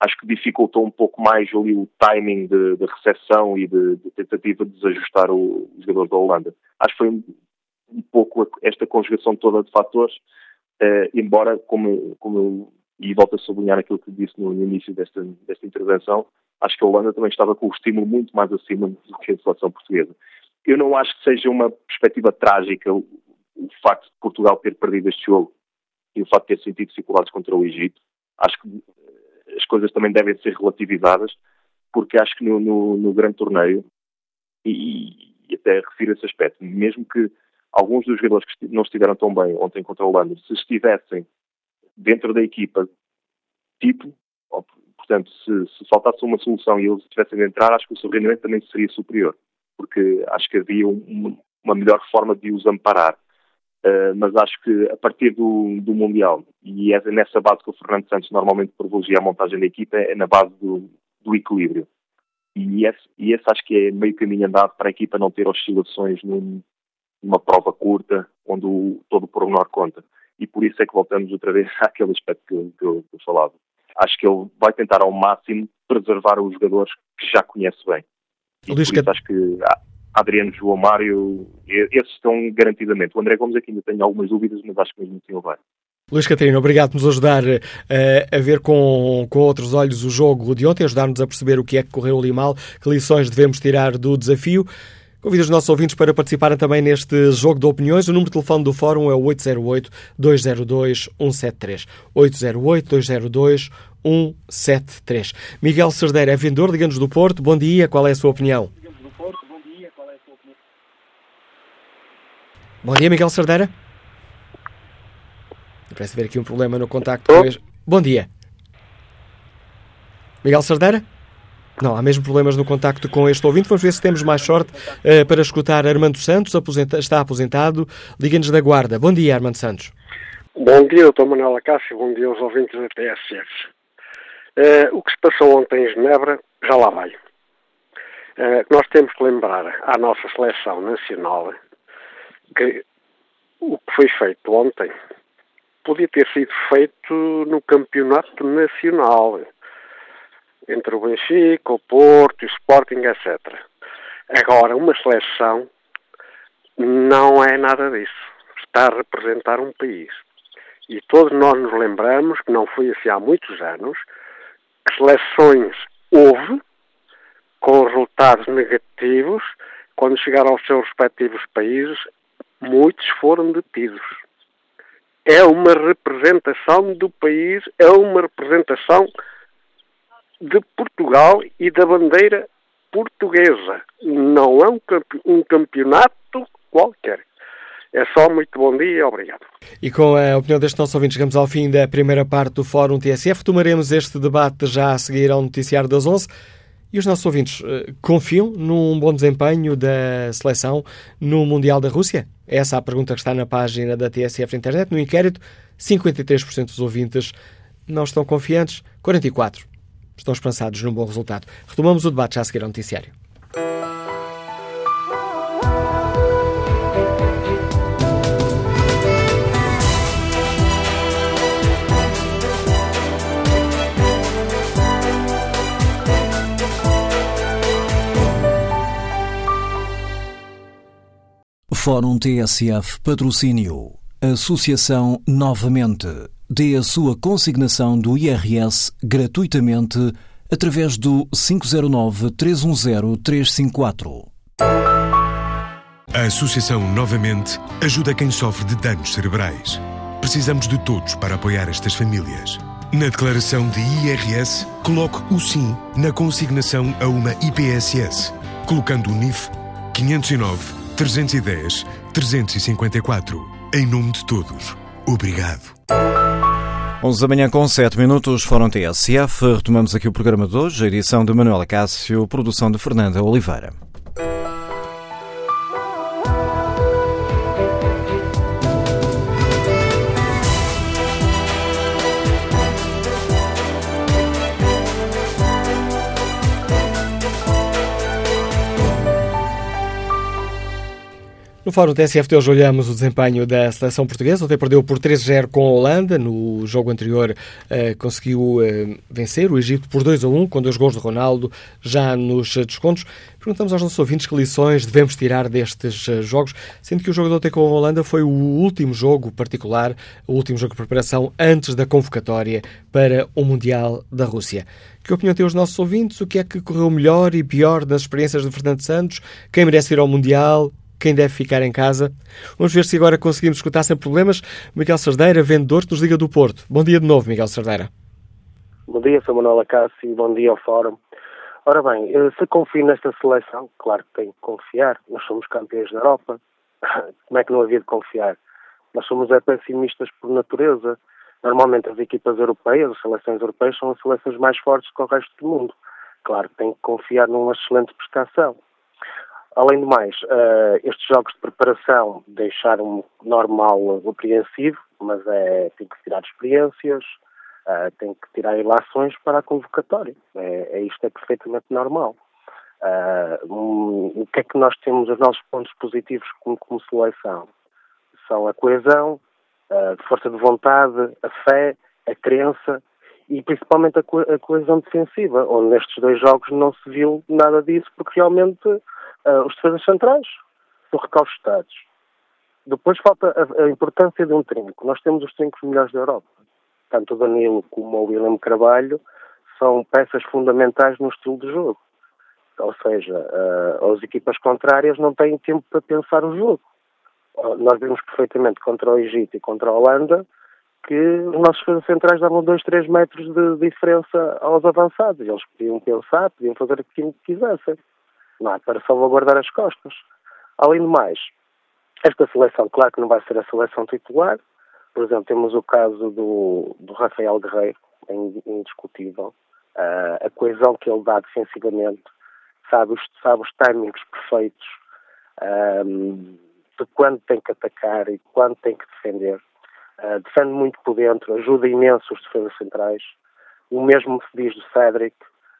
Acho que dificultou um pouco mais ali o timing de, de recepção e de, de, tentativa de desajustar o, jogadores da Holanda. Acho que foi um, um pouco esta conjugação toda de fatores, uh, embora, como, como e volto a sublinhar aquilo que disse no, no início desta, desta intervenção, acho que a Holanda também estava com o estímulo muito mais acima do que a seleção portuguesa. Eu não acho que seja uma perspectiva trágica o, o facto de Portugal ter perdido este jogo e o facto de ter sentido dificuldades contra o Egito. Acho que eh, as coisas também devem ser relativizadas, porque acho que no, no, no grande torneio, e, e, até refiro esse aspecto, mesmo que alguns dos jogadores que não estiveram tão bem ontem contra a Holanda, se estivessem dentro da equipa, tipo, portanto, se, se faltasse uma solução e eles tivessem de entrar, acho que o seu rendimento também seria superior, porque acho que havia um, uma melhor forma de os amparar. Uh, mas acho que a partir do, do, Mundial, e é nessa base que o Fernando Santos normalmente privilegia a montagem da equipa, é na base do, do equilíbrio. E esse, e esse, acho que é meio caminho andado para a equipa não ter oscilações num, numa prova curta, onde o, todo o pormenor conta. E por isso é que voltamos outra vez àquele aspecto que, que, eu, que eu falava. Acho que ele vai tentar ao máximo preservar os jogadores que já conhece bem. E por isso acho que Adriano João Mário, esses estão garantidamente. O André Gomes aqui ainda tenho algumas dúvidas, mas acho que mesmo assim ele vai. Luís Catarina, obrigado por nos ajudar uh, a ver com, com outros olhos o jogo de ontem, ajudar-nos a perceber o que é que correu ali mal, que lições devemos tirar do desafio. Convido os nossos ouvintes para participarem também neste jogo de opiniões. O número de telefone do Fórum é o 808-202-173. 808-202-173. Miguel Cerdeira é vendedor de Ganos do Porto. Bom dia, qual é a sua opinião? Bom dia, Miguel Sardeira. Parece haver aqui um problema no contacto. Oh. Bom dia. Miguel Sardeira? Não, há mesmo problemas no contacto com este ouvinte. Vamos ver se temos mais sorte uh, para escutar Armando Santos, aposenta está aposentado. Liga-nos da Guarda. Bom dia, Armando Santos. Bom dia, doutor Manuel Acácio. Bom dia aos ouvintes da TSF. Uh, eh, o que se passou ontem em Genebra já lá vai. Uh, nós temos que lembrar à nossa seleção nacional que o que foi feito ontem podia ter sido feito no campeonato nacional entre o Benfica, o Porto, o Sporting, etc. Agora, uma seleção não é nada disso. Está a representar um país. E todos nós nos lembramos que não foi assim há muitos anos, que seleções houve com resultados negativos quando chegaram aos seus respectivos países muitos foram detidos. É uma representação do país, é uma representação de Portugal e da bandeira portuguesa. Não é um, campeonato qualquer. É só muito bom dia, obrigado. E com a opinião deste nosso ouvinte, chegamos ao fim da primeira parte do Fórum TSF. Retomaremos este debate já a seguir ao noticiário das 11 E os nossos ouvintes uh, confiam num bom desempenho da seleção no Mundial da Rússia? Essa é a pergunta que está na página da TSF Internet. No inquérito, 53% dos ouvintes não estão confiantes, 44% estão esperançados num bom resultado. Retomamos o debate já a seguir ao noticiário. Fórum TSF Patrocínio. Associação Novamente. Dê a sua consignação do IRS gratuitamente através do 509-310-354. A Associação Novamente ajuda quem sofre de danos cerebrais. Precisamos de todos para apoiar estas famílias. Na declaração de IRS, coloque o sim na consignação a uma IPSS, colocando o NIF 509 310 354. Em nome de todos, obrigado. 11 da manhã com 7 minutos, Fórum TSF. Retomamos aqui o programa de hoje, edição de Manuela Cássio, produção de Fernanda Oliveira. No Fórum TSF de hoje olhamos o desempenho da seleção portuguesa. Ontem perdeu por 3-0 com a Holanda. No jogo anterior uh, conseguiu uh, vencer o Egito por 2-1, com dois gols de Ronaldo já nos descontos. Perguntamos aos nossos ouvintes que lições devemos tirar destes uh, jogos, sendo que o jogo de ontem com a Holanda foi o último jogo particular, o último jogo de preparação antes da convocatória para o Mundial da Rússia. Que opinião têm os nossos ouvintes? O que é que correu melhor e pior nas experiências de Fernando Santos? Quem merece ir ao Mundial? Quem deve ficar em casa. Vamos ver se agora conseguimos escutar sem problemas. Miguel Sardeira, vendedor nos Liga do Porto. Bom dia de novo, Miguel Sardeira. Bom dia, sou Manuela Cássio, bom dia ao Fórum. Ora bem, eh, se confio nesta seleção, claro que tenho que confiar, nós somos campeões da Europa, como é que não havia de confiar? Nós somos é, pessimistas por natureza. Normalmente as equipas europeias, as seleções europeias, são as seleções mais fortes que o resto do mundo. Claro que tenho que confiar numa excelente prestação. Além do mais, uh, estes jogos de preparação deixaram-me normal apreensivo, mas é, tem que tirar experiências, uh, que tirar ilações para a convocatória. É, é isto é perfeitamente normal. Uh, um, o que é que nós temos, os nossos pontos positivos como, como seleção? São a coesão, a força de vontade, a fé, a crença e principalmente a, co a coesão defensiva, onde nestes dois jogos não se viu nada disso, porque realmente uh, os defesas centrais são recaustados. Depois falta a, a, importância de um trinco. Nós temos os trincos melhores da Europa. Tanto o Danilo como o William Carvalho são peças fundamentais no estilo de jogo. Ou seja, uh, as equipas contrárias não têm tempo para pensar o jogo. Uh, nós vimos perfeitamente contra o Egito e contra a Holanda que os nossos defesas centrais davam 2, 3 metros de diferença aos avançados. Eles podiam pensar, podiam fazer aquilo que quisessem não é? Para salvaguardar as costas. Além do mais, esta seleção, claro que não vai ser a seleção titular. Por exemplo, temos o caso do, do Rafael Guerreiro, é indiscutível. Uh, a coesão que ele dá defensivamente, sabe os, sabe os timings perfeitos um, de quando tem que atacar e quando tem que defender. Uh, defende muito por dentro, ajuda imenso os defesas centrais. O mesmo se diz do Cédric,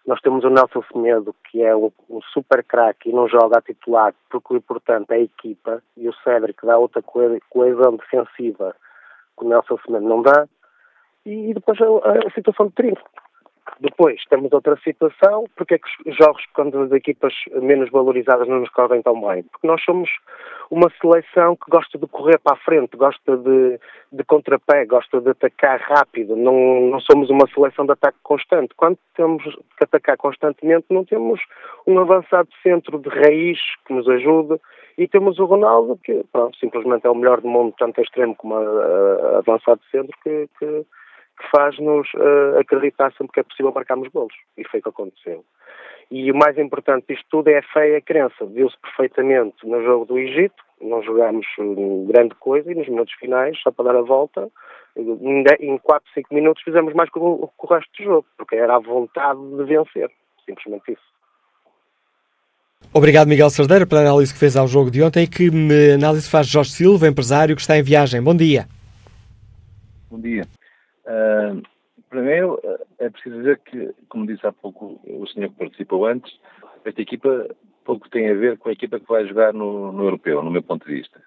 nós temos o Nelson Semedo, que é um, um super craque e não joga a titular, porque o importante é a equipa, e o Cédric dá outra coesão defensiva que o Nelson Semedo não dá. E, depois a, a situação de trinco. Depois temos outra situação, porque é que os jogos quando as equipas menos valorizadas não nos correm tão bem? Porque nós somos uma seleção que gosta de correr para a frente, gosta de, de contrapé, gosta de atacar rápido, não, não somos uma seleção de ataque constante. Quando temos que atacar constantemente, não temos um avançado centro de raiz que nos ajude e temos o Ronaldo, que pronto, simplesmente é o melhor do mundo, tanto a extremo como a, a avançado centro, que, que que faz-nos uh, acreditar sempre que é possível marcarmos golos. E foi o que aconteceu. E o mais importante disto tudo é a fé e a crença. Viu-se perfeitamente no jogo do Egito, não jogámos grande coisa e nos minutos finais, só para dar a volta, em 4, 5 minutos fizemos mais que o, que o resto do jogo, porque era a vontade de vencer. Simplesmente isso. Obrigado, Miguel Cerdeira, pela análise que fez ao jogo de ontem e que análise faz Jorge Silva, empresário que está em viagem. Bom dia. Bom dia. Uh, primeiro, é preciso dizer que, como disse há pouco o senhor que participou antes, esta equipa pouco tem a ver com a equipa que vai jogar no, no europeu, no meu ponto de vista.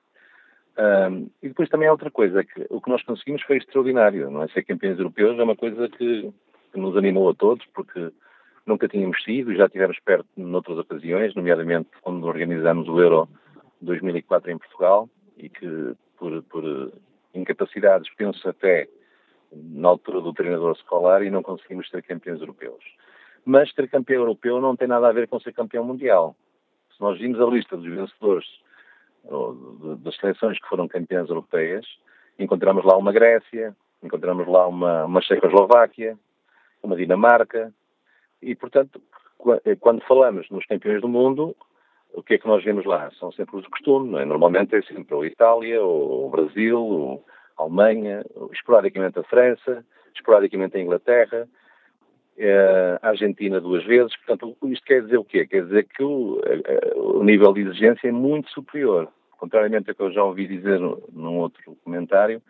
Um, e depois também há outra coisa, que o que nós conseguimos foi extraordinário, não é? Ser campeões europeus é uma coisa que, que nos animou a todos, porque nunca tínhamos sido já estivemos perto noutras ocasiões, nomeadamente quando organizamos o Euro 2004 em Portugal e que por, por incapacidades, penso até na altura do treinador escolar e não conseguimos ser campeões europeus. Mas ser campeão europeu não tem nada a ver com ser campeão mundial. Se nós vimos a lista dos vencedores das seleções que foram campeãs europeias, encontramos lá uma Grécia, encontramos lá uma, uma Checoslováquia, uma Dinamarca, e, portanto, eh, quando falamos nos campeões do mundo, o que é que nós vemos lá? São sempre os costumes, é? Normalmente é sempre ou Itália, ou Brasil, ou a Alemanha, esporadicamente a França, esporadicamente a Inglaterra, eh, a Argentina duas vezes. Portanto, isto quer dizer o quê? Quer dizer que o, eh, o nível de exigência é muito superior. Contrariamente ao que eu já ouvi dizer num outro comentário,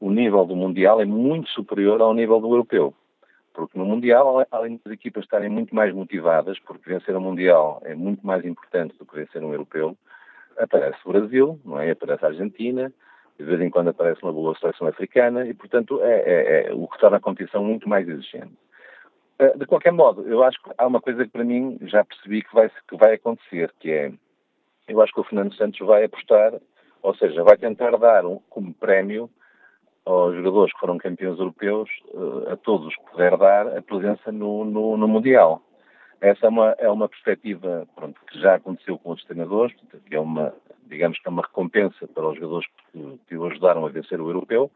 o nível do Mundial é muito superior ao nível do Europeu. Porque no Mundial, além das equipas estarem muito mais motivadas, porque vencer o Mundial é muito mais importante do que vencer um Europeu, aparece o Brasil, não é? aparece a Argentina, de vez em quando aparece uma boa seleção africana, e, portanto, é, é, é o que torna a competição muito mais exigente. Eh, de qualquer modo, eu acho que há uma coisa que para mim já percebi que vai, que vai acontecer, que é, eu acho que o Fernando Santos vai apostar, ou seja, vai tentar dar um, como prémio aos jogadores que foram campeões europeus, eh, a todos os que puder dar, a presença no, no, no Mundial. Essa é uma, é uma perspectiva pronto, que já aconteceu com outros treinadores, que é uma, digamos que é uma recompensa para os jogadores que, que o ajudaram a vencer o europeu.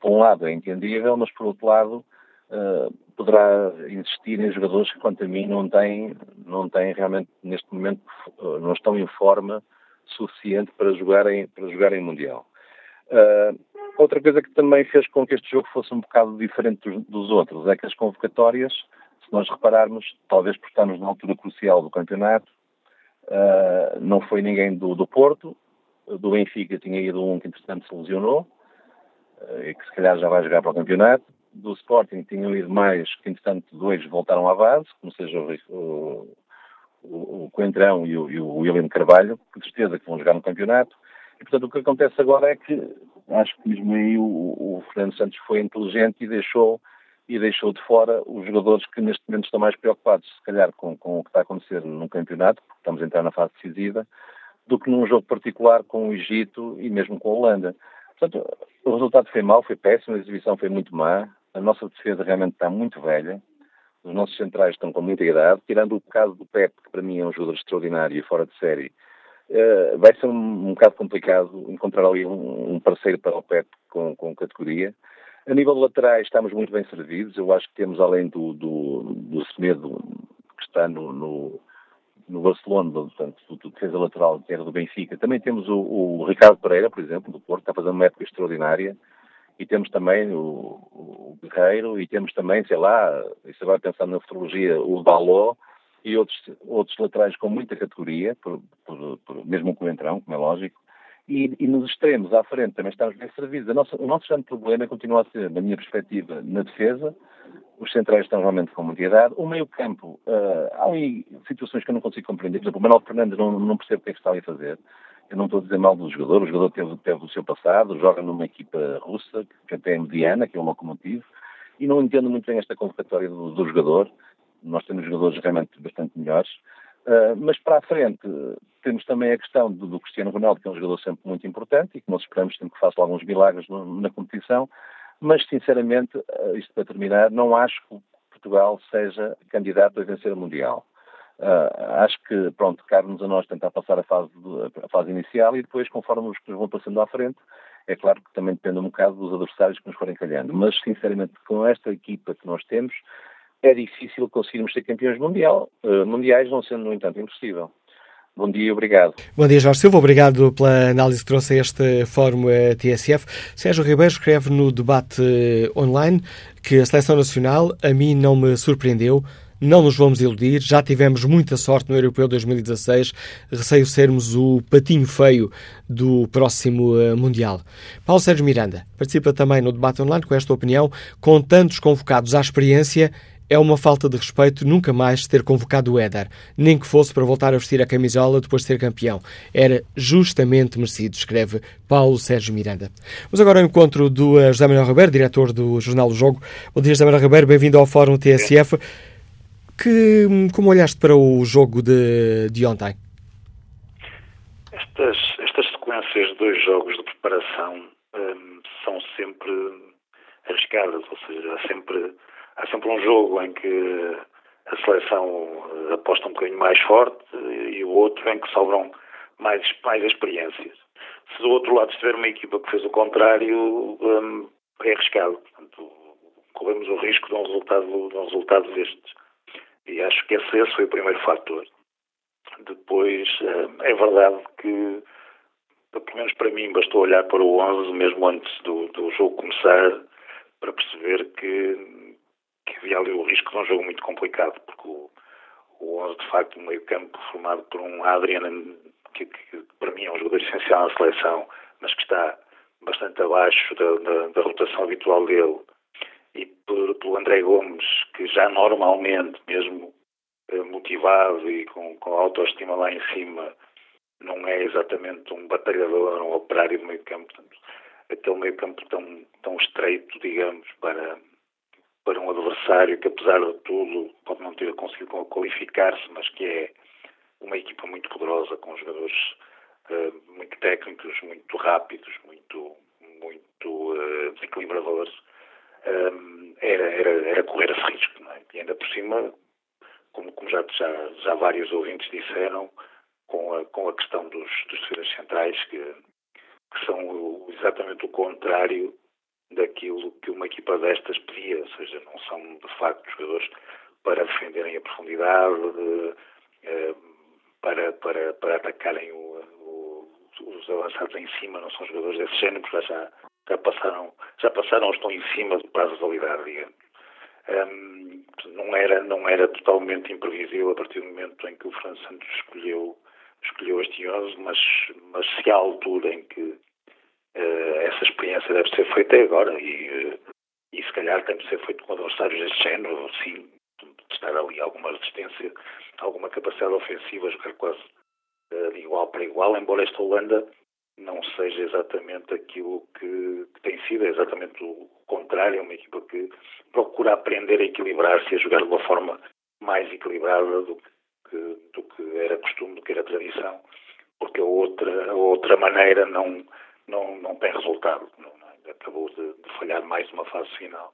Por um lado é entendível, mas por outro lado uh, poderá existir em jogadores que, quanto a mim, não têm, não têm realmente, neste momento, uh, não estão em forma suficiente para jogarem, para jogarem Mundial. Uh, outra coisa que também fez com que este jogo fosse um bocado diferente dos, dos, outros é que as convocatórias, se nós repararmos, talvez por estarmos na altura crucial do campeonato, uh, não foi ninguém do, do, Porto, do Benfica tinha ido um que entretanto se lesionou, uh, e que se calhar já vai jogar para o campeonato, do Sporting tinham ido mais, que entretanto dois voltaram à base, como seja o, o, o Coentrão e o, e o William Carvalho, com certeza que vão jogar no campeonato, e, portanto, o que acontece agora é que acho que mesmo aí o, o Fernando Santos foi inteligente e deixou e deixou de fora os jogadores que neste momento estão mais preocupados, se calhar, com, com o que está a acontecer num campeonato, porque estamos a entrar na fase decisiva, do que num jogo particular com o Egito e mesmo com a Holanda. Portanto, o resultado foi mau, foi péssimo, a exibição foi muito má, a nossa defesa realmente está muito velha, os nossos centrais estão com muita idade, tirando o caso do Pep, que para mim é um jogador extraordinário e fora de série, Uh, vai ser um, um bocado complicado encontrar ali um, um parceiro para o PEP com, com, categoria. A nível de laterais estamos muito bem servidos. Eu acho que temos, além do, do, do Semedo, que está no, no, no Barcelona, portanto, do, do defesa lateral que era do Benfica, também temos o, o, Ricardo Pereira, por exemplo, do Porto, está fazendo uma época extraordinária. E temos também o, o Guerreiro, e temos também, sei lá, isso agora pensando na futurologia, o Daló, e outros, outros laterais com muita categoria, por, por, por, mesmo com o entrão, como é lógico, e, e, nos extremos, à frente, também estamos bem servidos. Nossa, o nosso grande problema continua a ser, na minha perspectiva, na defesa, os centrais estão realmente com muita idade. O meio campo, uh, há aí situações que eu não consigo compreender. Por exemplo, o Manuel Fernandes não, não percebe o que é que está ali a fazer. Eu não estou a dizer mal do jogador, o jogador teve, teve o seu passado, joga numa equipa russa, que até é mediana, que é um locomotivo, e não entendo muito bem esta convocatória do, do jogador nós temos jogadores realmente bastante melhores. Uh, mas para a frente temos também a questão do, do, Cristiano Ronaldo, que é um jogador sempre muito importante e que nós esperamos sempre que faça alguns milagres no, na competição, mas sinceramente, uh, isto para terminar, não acho que Portugal seja candidato a vencer o Mundial. Uh, acho que, pronto, cabe-nos a nós tentar passar a fase, a fase inicial e depois, conforme os que vão passando à frente, é claro que também depende um bocado dos adversários que nos forem calhando. Mas, sinceramente, com esta equipa que nós temos, é difícil conseguirmos ser campeões mundial, uh, mundiais, não sendo, no entanto, impossível. Bom dia, obrigado. Bom dia, Jorge Silva. Obrigado pela análise que trouxe a este Fórum eh, TSF. Sérgio Ribeiro escreve no debate eh, online que a Seleção Nacional a mim não me surpreendeu, não nos vamos iludir, já tivemos muita sorte no Europeu 2016, receio sermos o patinho feio do próximo Mundial. Paulo Sérgio Miranda participa também no debate online com esta opinião, com tantos convocados à experiência, é uma falta de respeito nunca mais ter convocado o Éder, nem que fosse para voltar a vestir a camisola depois de ser campeão. Era justamente merecido, escreve Paulo Sérgio Miranda. Vamos agora ao encontro do eh, José Manuel Ribeiro, diretor do Jornal do Jogo. Bom dia, José Manuel Ribeiro, bem-vindo ao Fórum TSF. Que, como olhaste para o jogo de, de ontem? Estas, estas sequências de dois jogos de preparação hum, são sempre arriscadas, ou seja, há sempre há sempre um jogo em que a seleção eh, aposta um bocadinho mais forte e o outro em que sobram mais, mais experiências. Se do outro lado estiver uma equipa que fez o contrário, um, é arriscado. Portanto, corremos o risco de um resultado, de um resultado destes. E acho que esse, esse foi o primeiro fator. Depois, hum, é verdade que, pelo menos para mim, bastou olhar para o 11 mesmo antes do, do jogo começar para perceber que que havia ali o risco de um jogo muito complicado, porque o, o 11, de facto, o meio-campo formado por um Adrian, que, que, para mim é um jogador essencial na seleção, mas que está bastante abaixo da, da, da rotação habitual dele, e por, pelo André Gomes, que já normalmente, mesmo eh, motivado e com, com autoestima lá em cima, não é exatamente um batalhador, um operário de meio campo. Portanto, aquele meio campo tão, tão estreito, digamos, para, para um adversário que, apesar de tudo, pode não ter conseguido qualificar-se, mas que é uma equipa muito poderosa, com jogadores uh, muito técnicos, muito rápidos, muito, muito uh, desequilibradores, um, eh, era, era, era correr esse risco. É? E ainda por cima, como, como já, já, já, vários ouvintes disseram, com a, com a questão dos, dos defesas centrais, que, que são exatamente o contrário daquilo que uma equipa destas pedia, ou seja, não são de facto jogadores para defenderem a profundidade, de, eh, para, para, para atacarem o, o, os avançados em cima, não são jogadores desse género, porque já, já passaram, já passaram estão em cima do prazo de validade, digamos. Um, não era, não era totalmente imprevisível a partir do momento em que o Fernando Santos escolheu, escolheu este 11, mas, mas se há altura em que essa experiência deve ser feita agora e, eh, e se calhar tem de ser feito com adversários deste género, sim, estar ali alguma resistência, alguma capacidade ofensiva, jogar quase uh, de igual para igual, embora esta Holanda não seja exatamente aquilo que, que, tem sido, é exatamente o contrário, é uma equipa que procura aprender a equilibrar-se a jogar de uma forma mais equilibrada do que, do que era costume, do que era tradição, porque a outra, a outra maneira não, não, não tem resultado. Não, não, acabou de, de, falhar mais uma fase final.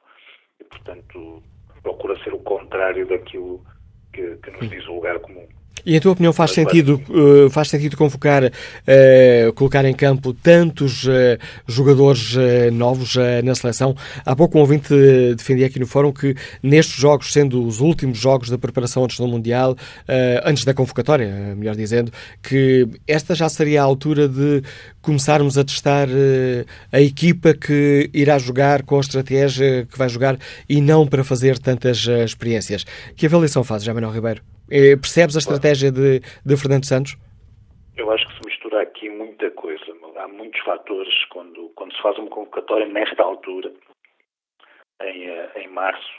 E, portanto, procura ser o contrário daquilo que, que nos diz o lugar comum. E em tua opinião faz sentido, uh, faz sentido convocar, uh, colocar em campo tantos uh, jogadores novos na seleção? Há pouco um ouvinte defendia aqui no fórum que nestes jogos, sendo os últimos jogos da preparação antes do Mundial, antes da convocatória, melhor dizendo, que esta já seria a altura de começarmos a testar a equipa que irá jogar com a estratégia que vai jogar e não para fazer tantas experiências. Que avaliação faz, José Manuel Ribeiro? Eh, percebes a estratégia de, de Fernando Santos? Eu acho que se mistura aqui muita coisa. Há muitos fatores quando, quando se faz uma convocatória nesta altura, em, eh, em março,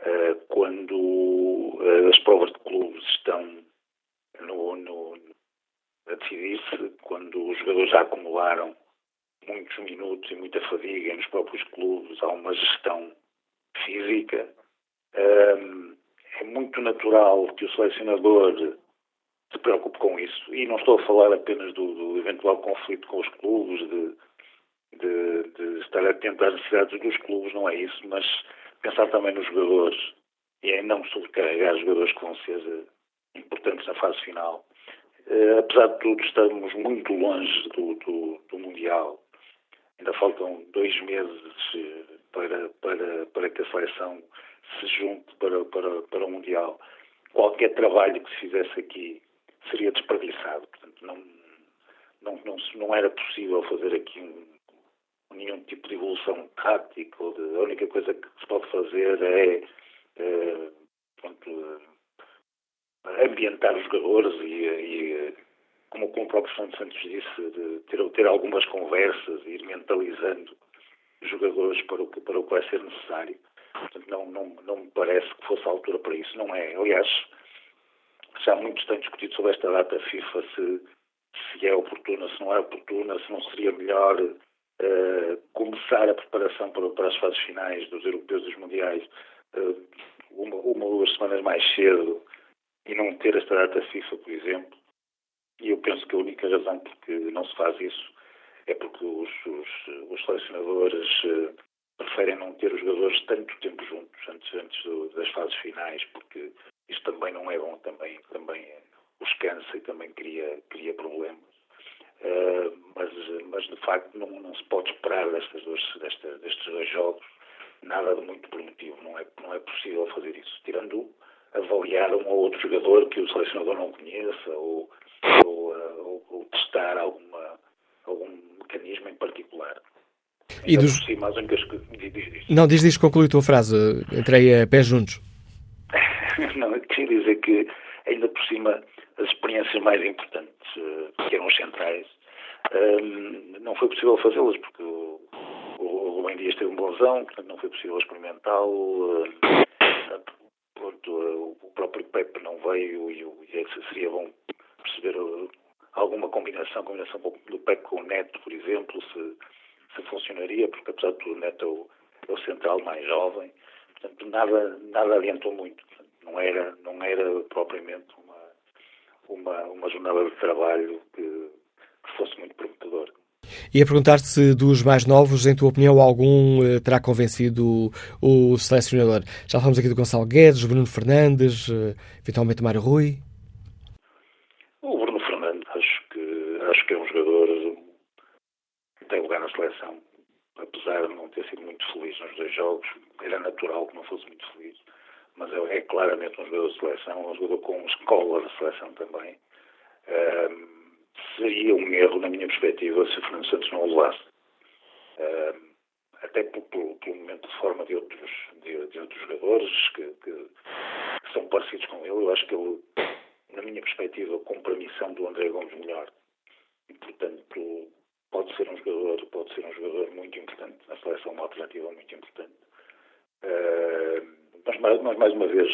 eh, quando as provas de clubes estão no, no, a decidir-se, quando os jogadores já acumularam muitos minutos e muita fadiga nos próprios clubes, há uma gestão física. Um, é muito natural que o selecionador se preocupe com isso. E não estou a falar apenas do, do eventual conflito com os clubes, de, de, de, estar atento às necessidades dos clubes, não é isso, mas pensar também nos jogadores e em não sobrecarregar jogadores que vão ser eh, importantes na fase final. Uh, apesar de tudo, estamos muito longe do, do, do Mundial. Ainda faltam dois meses uh, para, para, para que a seleção se junte para, para, para o Mundial. Qualquer trabalho que se fizesse aqui seria desperdiçado. Portanto, não, não, não, não era possível fazer aqui um, nenhum tipo de evolução tática. De, a única coisa que se pode fazer é, é pronto, ambientar os jogadores e, e como, como o próprio Santos Santos disse, ter, ter algumas conversas e ir mentalizando jogadores para o para o que vai ser necessário. Portanto, não, não, não me parece que fosse a altura para isso. Não é. Aliás, já muitos têm discutido sobre esta data FIFA se, se é oportuna, se não é oportuna, se não seria melhor uh, começar a preparação para, para, as fases finais dos europeus dos mundiais uh, uma, uma ou duas semanas mais cedo e não ter esta data FIFA, por exemplo. E eu penso que a única razão por que não se faz isso é porque os, os, os selecionadores uh, preferem não ter os jogadores tanto tempo juntos antes, antes do, das fases finais, porque isso também não é bom, também, também os cansa e também cria, cria problemas. Uh, mas, mas de facto não, não se pode esperar destas duas, desta, destes dois jogos nada de muito prometivo, não é, não é possível fazer isso, tirando avaliar um ou outro jogador que o selecionador não conheça ou, ou, uh, ou, ou testar alguma, algum mecanismo em particular. E dos... Cima, Não, diz, diz, conclui a tua frase. Entrei a pés juntos. não, eu queria dizer que, ainda por cima, as experiências mais importantes, uh, que eram os centrais, uh, não foi possível fazê-las, porque o, o Rubem Dias teve um bonzão, portanto não foi possível experimentá-lo. Uh, o próprio Pepe não veio e, e seria bom perceber alguma combinação, combinação do Pepe com o Neto, por exemplo, se, se funcionaria, porque apesar de tudo Neto é o, é o central mais jovem, portanto nada, nada adiantou muito. Não era, não era propriamente uma, uma, uma jornada de trabalho que, que fosse muito prometedora. E a perguntar-te se dos mais novos, em tua opinião, algum eh, terá convencido o, o, selecionador. Já falamos aqui do Gonçalo Guedes, Bruno Fernandes, eh, eventualmente Mário Rui. O Bruno Fernandes, acho que, acho que é um jogador que tem lugar na seleção. Apesar de não ter sido muito feliz nos dois jogos, era natural que não fosse muito feliz mas é, claramente um jogador de seleção, um jogador com escola de seleção também. Um, seria um erro, na minha perspectiva, se o Fernando Santos não o levasse. Um, até pelo, pelo, momento de forma de outros, de, de outros jogadores que, que, que, são parecidos com ele. Eu acho que ele, na minha perspectiva, cumpre a missão do André Gomes melhor. E, portanto, pode ser um jogador, pode ser um jogador muito importante na seleção, uma alternativa muito importante. Uh, mas, mas, mais uma vez,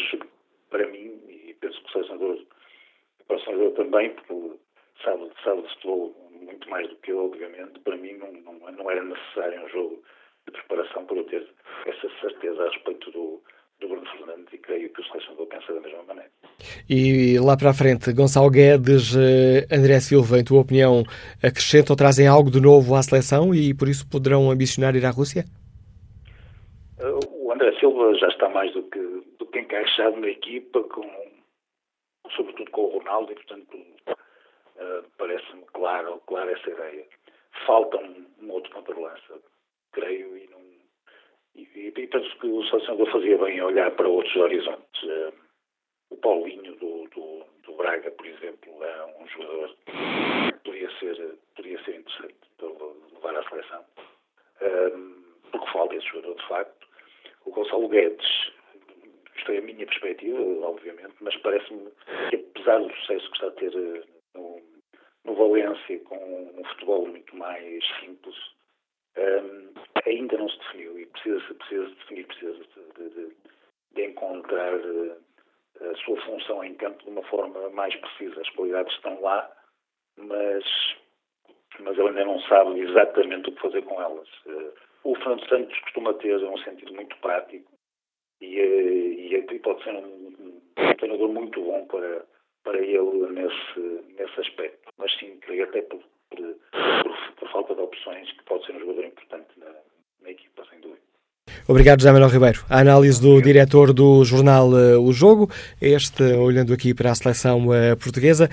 para mim, e penso que o selecionador, o selecionador também, porque sabe, sabe de futebol muito mais do que eu, obviamente, para mim não, não, não era necessário um jogo de preparação para eu ter essa certeza a respeito do, do Bruno Fernandes e creio que o selecionador pensa da mesma maneira. E lá para a frente, Gonçalo Guedes, eh, André Silva, em tua opinião, acrescentam ou trazem algo de novo à seleção e por isso poderão ambicionar ir à Rússia? O André Silva já está mais do que, do que encaixado na equipa, com, sobretudo com o Ronaldo, e portanto uh, parece-me claro, claro essa ideia. Falta um, um outro contra-lança, creio, e, não, e, penso que o selecionador fazia bem olhar para outros horizontes. Uh, o Paulinho do, do, do, Braga, por exemplo, é um jogador que poderia ser, poderia ser interessante para levar à seleção. Eh, porque falta esse jogador de facto. O Gonçalo Guedes, isto é a minha perspectiva, obviamente, mas parece-me que apesar do sucesso que está a ter eh, no, no Valência, com um futebol muito mais simples, um, ainda não se definiu e precisa, precisa de definir, precisa de, de, de encontrar uh, a sua função em campo de uma forma mais precisa. As qualidades estão lá, mas, mas ele ainda não sabe exatamente o que fazer com elas. Uh, o Fernando Santos costuma ter um sentido muito prático e, eh, e, e pode ser um, um, treinador muito bom para, para ele nesse, nesse aspecto. Mas sim, creio até por, por, falta de opções que pode ser um jogador importante na, na equipa, sem dúvida. Obrigado, José Manuel Ribeiro. A análise do diretor do jornal uh, O Jogo, este olhando aqui para a seleção uh, portuguesa.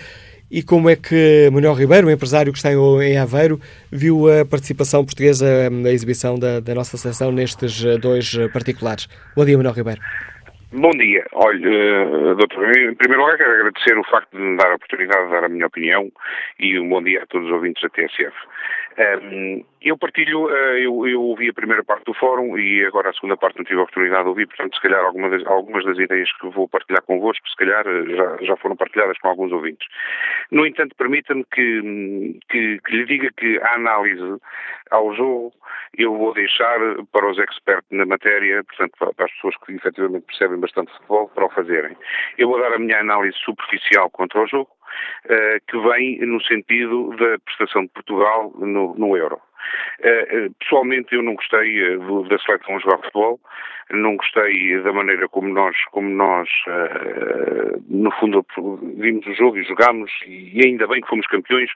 E como é que Manuel Ribeiro, o empresário que está em Aveiro, viu a participação portuguesa na exibição da, da nossa seleção nestes dois particulares? Bom dia, Manuel Ribeiro. Bom dia. Olha, doutor, em primeiro lugar quero agradecer o facto de me dar a oportunidade de dar a minha opinião e um bom dia a todos os ouvintes da TSF. Eu partilho, uh, eu, eu, ouvi a primeira parte do fórum e agora a segunda parte não tive a oportunidade de ouvir, portanto, se calhar alguma das, algumas das ideias que vou partilhar convosco, se calhar eh, já, já foram partilhadas com alguns ouvintes. No entanto, permita-me que, que, que lhe diga que a análise ao jogo eu vou deixar para os expertos na matéria, portanto, para as pessoas que efetivamente percebem bastante futebol, para o fazerem. Eu vou dar a minha análise superficial contra o jogo, que vem no sentido da prestação de Portugal no, no euro. Uh, pessoalmente eu não gostei da seleção jogar futebol, não gostei da maneira como nós, como nós uh, no fundo, vimos o jogo e jogámos, e ainda bem que fomos campeões,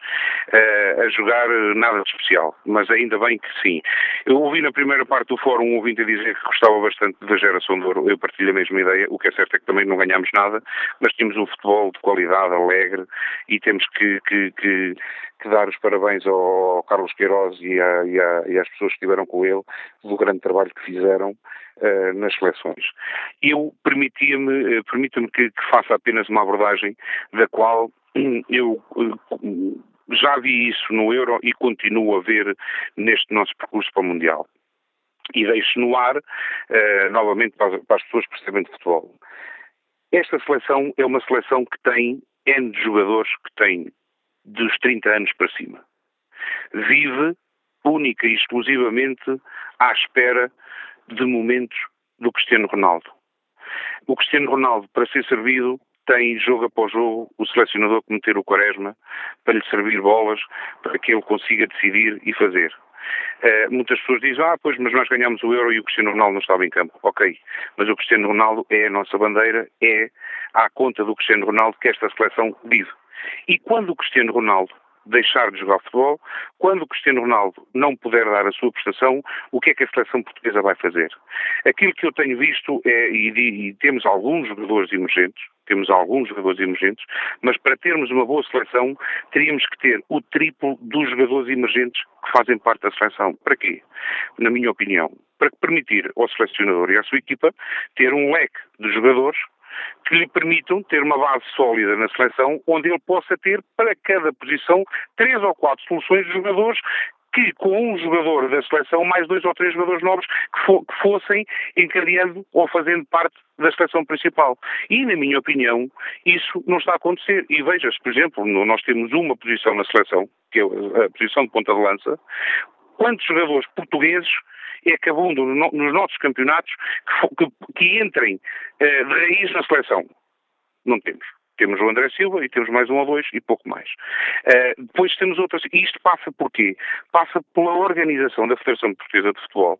uh, a jogar nada de especial, mas ainda bem que sim. Eu ouvi na primeira parte do fórum um ouvinte a dizer que gostava bastante da geração de ouro, eu partilho a mesma ideia, o que é certo é que também não ganhámos nada, mas tínhamos um futebol de qualidade, alegre, e temos que, que, que que dar os parabéns ao Carlos Queiroz e, a, e, a, e às pessoas que estiveram com ele do grande trabalho que fizeram uh, nas seleções. Eu permitia-me, uh, permita-me que, que, faça apenas uma abordagem da qual um, eu uh, já vi isso no Euro e continuo a ver neste nosso percurso para o Mundial. E deixo no ar, novamente, para as, para as pessoas percebem de futebol. Esta seleção é uma seleção que tem N de jogadores que têm dos 30 anos para cima. Vive única e exclusivamente à espera de momentos do Cristiano Ronaldo. O Cristiano Ronaldo, para ser servido, tem jogo após jogo o selecionador que meter o Quaresma para lhe servir bolas para que ele consiga decidir e fazer. Uh, muitas pessoas dizem, ah, pois, mas nós ganhamos o Euro e o Cristiano Ronaldo não estava em campo. Ok, mas o Cristiano Ronaldo é a nossa bandeira, é à conta do Cristiano Ronaldo que esta seleção vive. E quando o Cristiano Ronaldo deixar de jogar futebol, quando o Cristiano Ronaldo não puder dar a sua prestação, o que é que a seleção portuguesa vai fazer? Aquilo que eu tenho visto é, e, e temos alguns jogadores emergentes, temos alguns jogadores emergentes, mas para termos uma boa seleção teríamos que ter o triplo dos jogadores emergentes que fazem parte da seleção. Para quê? Na minha opinião, para permitir ao selecionador e à sua equipa ter um leque de jogadores que lhe permitam ter uma base sólida na seleção, onde ele possa ter para cada posição três ou quatro soluções de jogadores que com um jogador da seleção, mais dois ou três jogadores novos que, fo que, fossem encadeando ou fazendo parte da seleção principal. E, na minha opinião, isso não está a acontecer. E veja-se, por exemplo, nós temos uma posição na seleção, que é a posição de ponta de lança, quantos jogadores portugueses é que abundam nos nossos campeonatos que, que, que entrem uh, de raiz na seleção. Não temos. Temos o André Silva e temos mais um ou dois e pouco mais. Uh, depois temos outras. E isto passa por quê? Passa pela organização da Federação Portuguesa de Futebol,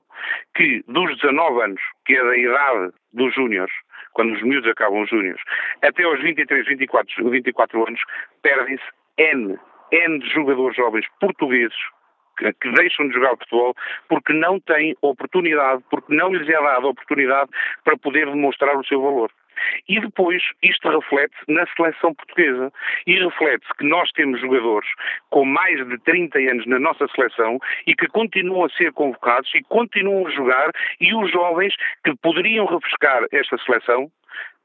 que dos 19 anos, que é da idade dos júniores, quando os miúdos acabam os júniores, até aos 23, 24, 24 anos, perdem-se N, N de jogadores jovens portugueses que deixam de jogar futebol porque não têm oportunidade, porque não lhes é dada oportunidade para poder demonstrar o seu valor. E depois isto reflete na seleção portuguesa e reflete-se que nós temos jogadores com mais de 30 anos na nossa seleção e que continuam a ser convocados e continuam a jogar e os jovens que poderiam refrescar esta seleção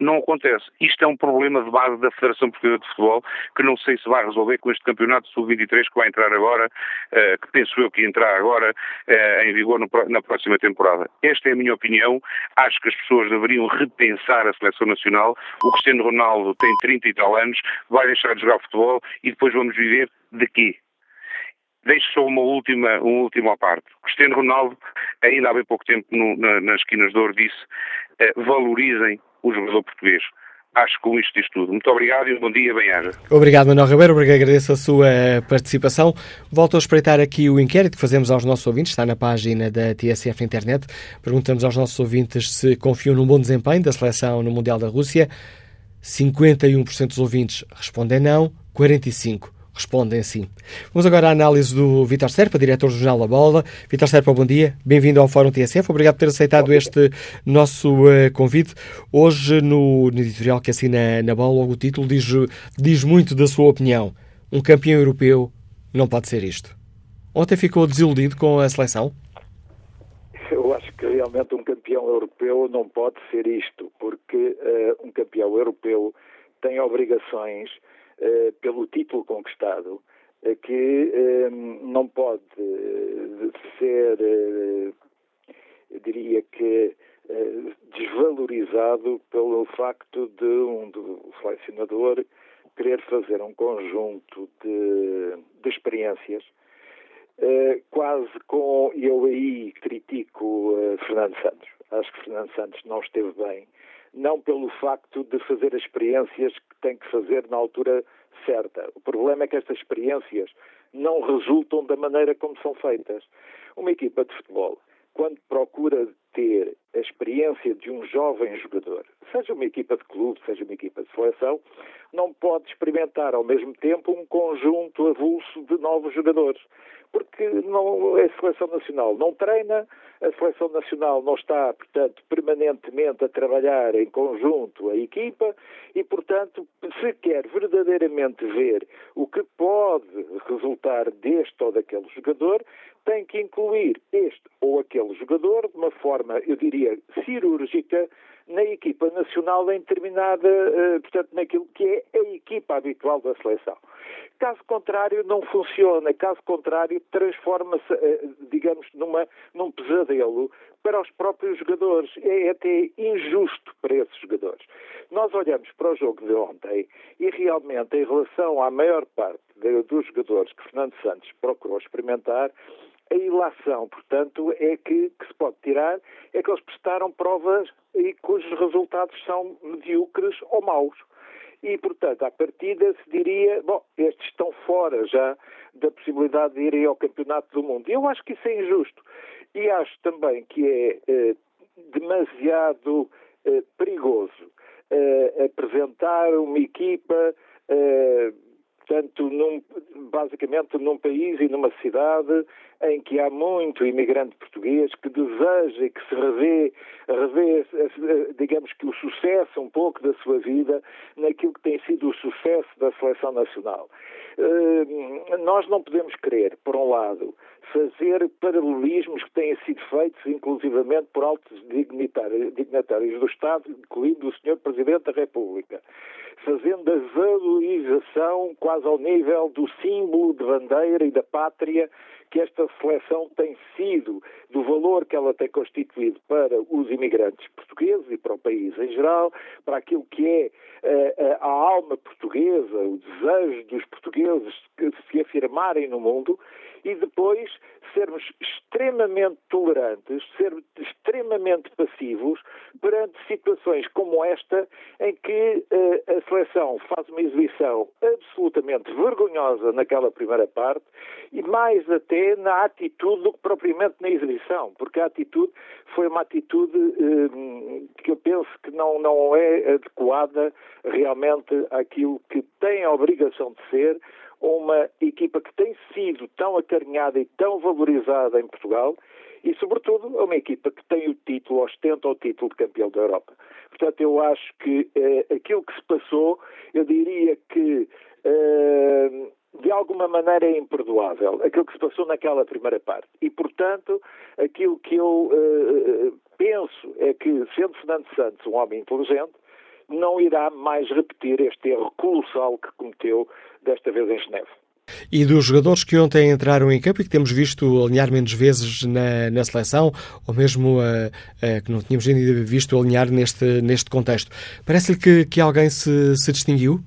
não acontece. Isto é um problema de base da Federação Portuguesa de Futebol que não sei se vai resolver com este campeonato sub-23 que vai entrar agora, uh, que penso eu que entrar agora uh, em vigor no, na próxima temporada. Esta é a minha opinião. Acho que as pessoas deveriam repensar a seleção nacional. O Cristiano Ronaldo tem 30 e tal anos, vai deixar de jogar futebol e depois vamos viver de quê? Deixo só uma última, uma última parte. Cristiano Ronaldo, ainda há bem pouco tempo no, na, nas esquinas de ouro, disse uh, valorizem o jogador português. Acho que com isto diz tudo. Muito obrigado e um bom dia, bem-aja. Obrigado, Manuel Ribeiro. Agradeço a sua participação. Volto a espreitar aqui o inquérito que fazemos aos nossos ouvintes. Está na página da TSF Internet. Perguntamos aos nossos ouvintes se confiam num bom desempenho da seleção no Mundial da Rússia. 51% dos ouvintes respondem não, 45% respondem sim. Vamos agora à análise do Vitor Serpa, diretor do Jornal da Bola. Vitor Serpa, bom dia. Bem-vindo ao Fórum TSF. Obrigado por ter aceitado este nosso uh, convite. Hoje, no, no, editorial que assina na Bola, o título diz, diz muito da sua opinião. Um campeão europeu não pode ser isto. Ontem ficou desiludido com a seleção? Eu acho que realmente um campeão europeu não pode ser isto, porque uh, um campeão europeu tem obrigações pelo título conquistado uh, que não pode ser, diria que, desvalorizado pelo facto de um do selecionador querer fazer um conjunto de, de experiências quase com. Eu aí critico Fernando Santos. Acho que Fernando Santos não esteve bem, não pelo facto de fazer as experiências que tem que fazer na altura certa. O problema é que estas experiências não resultam da maneira como são feitas. Uma equipa de futebol, quando procura ter a experiência de um jovem jogador, seja uma equipa de clube, seja uma equipa de seleção, não pode experimentar ao mesmo tempo um conjunto avulso de novos jogadores porque não, a seleção nacional não treina, a seleção nacional não está, portanto, permanentemente a trabalhar em conjunto a equipa e, portanto, se quer verdadeiramente ver o que pode resultar deste ou daquele jogador, tem que incluir este ou aquele jogador de uma forma, eu diria, cirúrgica na equipa nacional em determinada, uh, portanto, naquilo que é a equipa habitual da seleção. Caso contrário, não funciona. Caso contrário, transforma-se, uh, digamos, numa, num pesadelo para os próprios jogadores. É até injusto para esses jogadores. Nós olhamos para o jogo de ontem e realmente, em relação à maior parte dos jogadores que Fernando Santos procurou experimentar, a ilação, portanto, é que, que, se pode tirar é que eles prestaram provas e cujos resultados são medíocres ou maus. E, portanto, à partida se diria, bom, estes estão fora já da possibilidade de irem ao Campeonato do Mundo. Eu acho que isso é injusto. E acho também que é eh, demasiado eh, perigoso eh, apresentar uma equipa eh, portanto, num, basicamente num país e numa cidade em que há muito imigrante português que deseja e que se revê, revê, digamos que o sucesso um pouco da sua vida naquilo que tem sido o sucesso da seleção nacional. Uh, nós não podemos querer, por um lado, fazer paralelismos que têm sido feitos, inclusivamente por altos dignitários do Estado, incluindo o Sr. Presidente da República fazendo a valorização quase ao nível do símbolo de bandeira e da pátria que esta seleção tem sido, do valor que ela tem constituído para os imigrantes portugueses e para o país em geral, para aquilo que é uh, a alma portuguesa, o desejo dos portugueses de se afirmarem no mundo e depois sermos extremamente tolerantes, sermos extremamente passivos perante situações como esta, em que uh, a seleção faz uma exibição absolutamente vergonhosa naquela primeira parte e mais até na atitude do que propriamente na exibição, porque a atitude foi uma atitude uh, que eu penso que não, não é adequada realmente àquilo que tem a obrigação de ser uma equipa que tem sido tão acarinhada e tão valorizada em Portugal e, sobretudo, uma equipa que tem o título, ostenta o título de campeão da Europa. Portanto, eu acho que eh, aquilo que se passou, eu diria que eh, de alguma maneira é imperdoável, aquilo que se passou naquela primeira parte. E, portanto, aquilo que eu eh, penso é que, sendo Fernando Santos um homem inteligente, não irá mais repetir este erro colossal que cometeu desta vez em Geneve. E dos jogadores que ontem entraram em campo e que temos visto alinhar menos vezes na, na seleção, ou mesmo uh, uh, que não tínhamos ainda visto alinhar neste, neste contexto, parece-lhe que, que alguém se, se distinguiu?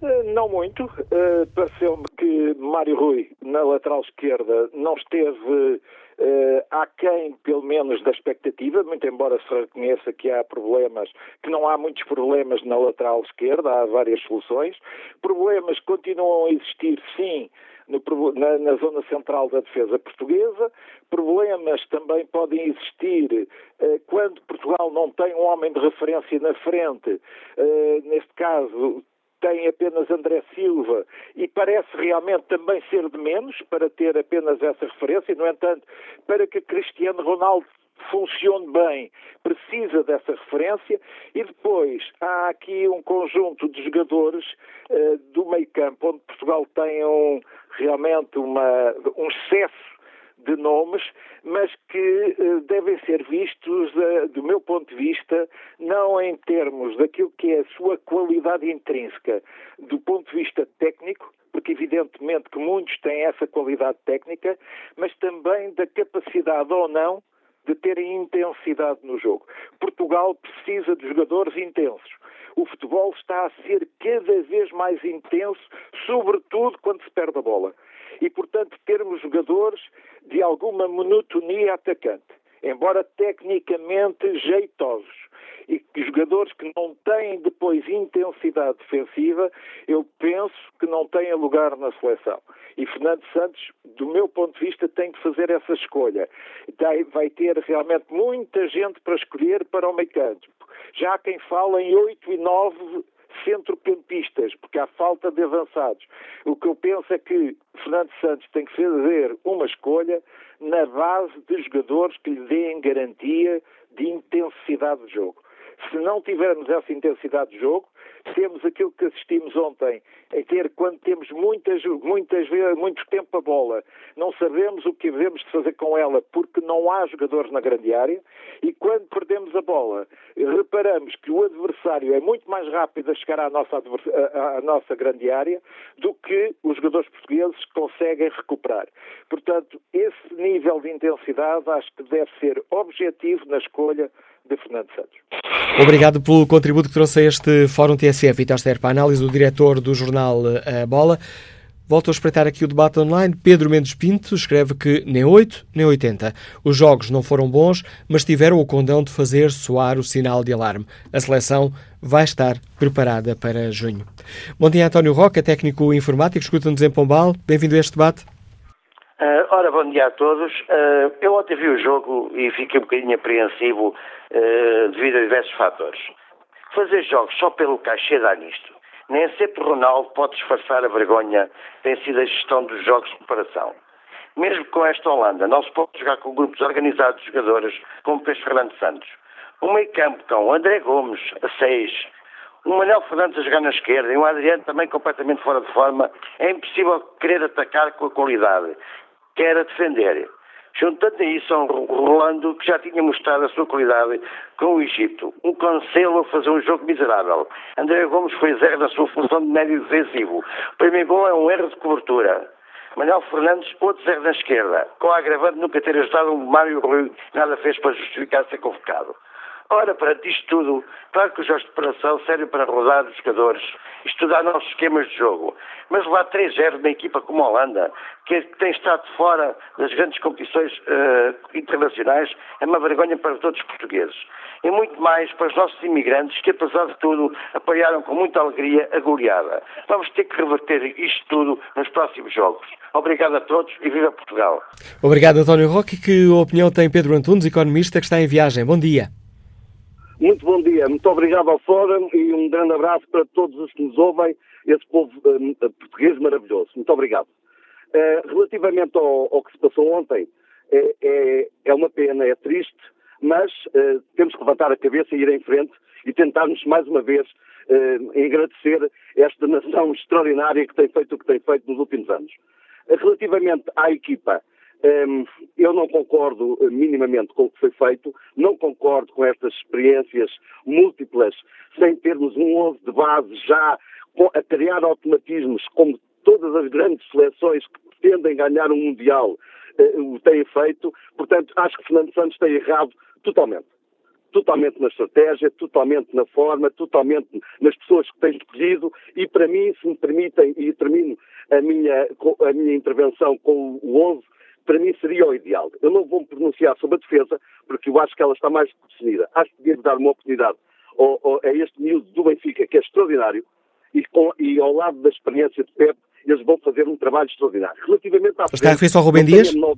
Uh, não muito. Uh, Pareceu-me que Mário Rui, na lateral esquerda, não esteve uh, aquém, pelo menos, da expectativa, muito embora se reconheça que há problemas, que não há muitos problemas na lateral esquerda, há várias soluções. Problemas continuam a existir, sim, no, na, na, zona central da defesa portuguesa. Problemas também podem existir uh, quando Portugal não tem um homem de referência na frente. Uh, neste caso, tem apenas André Silva e parece realmente também ser de menos para ter apenas essa referência. No entanto, para que Cristiano Ronaldo funcione bem, precisa dessa referência e depois há aqui um conjunto de jogadores uh, do meio campo onde Portugal tem um, realmente uma, um excesso de nomes, mas que uh, devem ser vistos, uh, do meu ponto de vista, não em termos daquilo que é a sua qualidade intrínseca, do ponto de vista técnico, porque evidentemente que muitos têm essa qualidade técnica, mas também da capacidade ou não de terem intensidade no jogo. Portugal precisa de jogadores intensos. O futebol está a ser cada vez mais intenso, sobretudo quando se perde a bola. E, portanto, termos jogadores de alguma monotonia atacante, embora tecnicamente jeitosos e jogadores que não têm depois intensidade defensiva, eu penso que não têm lugar na seleção. E Fernando Santos, do meu ponto de vista, tem que fazer essa escolha. Vai ter realmente muita gente para escolher para o meio campo. Já há quem fala em 8 e 9 centrocampistas, porque há falta de avançados. O que eu penso é que Fernando Santos tem que fazer uma escolha na base de jogadores que lhe deem garantia de intensidade de jogo. Se não tivermos essa intensidade de jogo, temos aquilo que assistimos ontem, é ter quando temos muitas, muitas vezes, muito tempo a bola, não sabemos o que devemos de fazer com ela porque não há jogadores na grande área, e quando perdemos a bola, reparamos que o adversário é muito mais rápido a chegar à nossa, à nossa grande área do que os jogadores portugueses conseguem recuperar. Portanto, esse nível de intensidade acho que deve ser objetivo na escolha de Fernando Santos. Obrigado pelo contributo que trouxe a este Fórum TSF. Vitor Ster, para a análise do diretor do jornal A Bola. Volto a espreitar aqui o debate online. Pedro Mendes Pinto escreve que nem 8, nem 80. Os jogos não foram bons, mas tiveram o condão de fazer soar o sinal de alarme. A seleção vai estar preparada para junho. Bom dia, António Roca, técnico informático, escuta-nos em Pombal. Bem-vindo a este debate. Uh, ora, bom dia a todos. Uh, eu ontem vi o jogo e fiquei um bocadinho apreensivo uh, devido a diversos fatores. Fazer jogos só pelo cachê dá nisto. Nem sempre Ronaldo pode disfarçar a vergonha tem sido a gestão dos jogos de preparação. Mesmo com esta Holanda, não se pode jogar com grupos organizados de jogadores como fez Fernando Santos. Um meio campo com André Gomes a 6, um Manuel Fernandes a jogar na esquerda e um Adriano também completamente fora de forma, é impossível querer atacar com a qualidade quer a defender. Juntando a isso um Rolando que já tinha mostrado a sua qualidade com o Egito. Um Cancelo a fazer um jogo miserável. André Gomes foi zero na sua função de médio defensivo. O primeiro gol é um erro de cobertura. Manuel Fernandes, outro zero na esquerda, com a agravante nunca ter ajudado um Mário Rui, nada fez para justificar ser convocado. Ora, perante isto tudo, claro que os jogos de preparação servem para rodar os jogadores, estudar novos esquemas de jogo, mas levar 3-0 na equipa como a Holanda, que tem estado fora das grandes competições uh, internacionais, é uma vergonha para todos os portugueses. E muito mais para os nossos imigrantes, que apesar de tudo apoiaram com muita alegria a goleada. Vamos ter que reverter isto tudo nos próximos jogos. Obrigado a todos e viva Portugal. Obrigado, António Roque. Que opinião tem Pedro Antunes, economista que está em viagem? Bom dia. Muito bom dia, muito obrigado ao Fórum e um grande abraço para todos os que nos ouvem, esse povo uh, português maravilhoso. Muito obrigado. Uh, relativamente ao, ao, que se passou ontem, é, é, é, uma pena, é triste, mas uh, temos que levantar a cabeça e ir em frente e tentarmos mais uma vez agradecer esta nação extraordinária que tem feito o que tem feito nos últimos anos. relativamente à equipa, eu não concordo eh, minimamente com o que foi feito, não concordo com estas experiências múltiplas, sem termos um 11 de base já a criar automatismos, como todas as grandes seleções que pretendem ganhar um Mundial uh, o têm feito. Portanto, acho que Fernando Santos tem errado totalmente. Totalmente na estratégia, totalmente na forma, totalmente nas pessoas que tem escolhido e, para mim, se me permitem, e termino a minha, a minha intervenção com o 11, para mim seria o ideal. Eu não vou me pronunciar sobre a defesa, porque eu acho que ela está mais definida. Acho que devia dar uma oportunidade ao, ao, a este miúdo do Benfica, que é extraordinário, e, com, e, ao lado da experiência de Pep, eles vão fazer um trabalho extraordinário. Relativamente à frente... Está a referir-se ao Rubem Dias? Menor...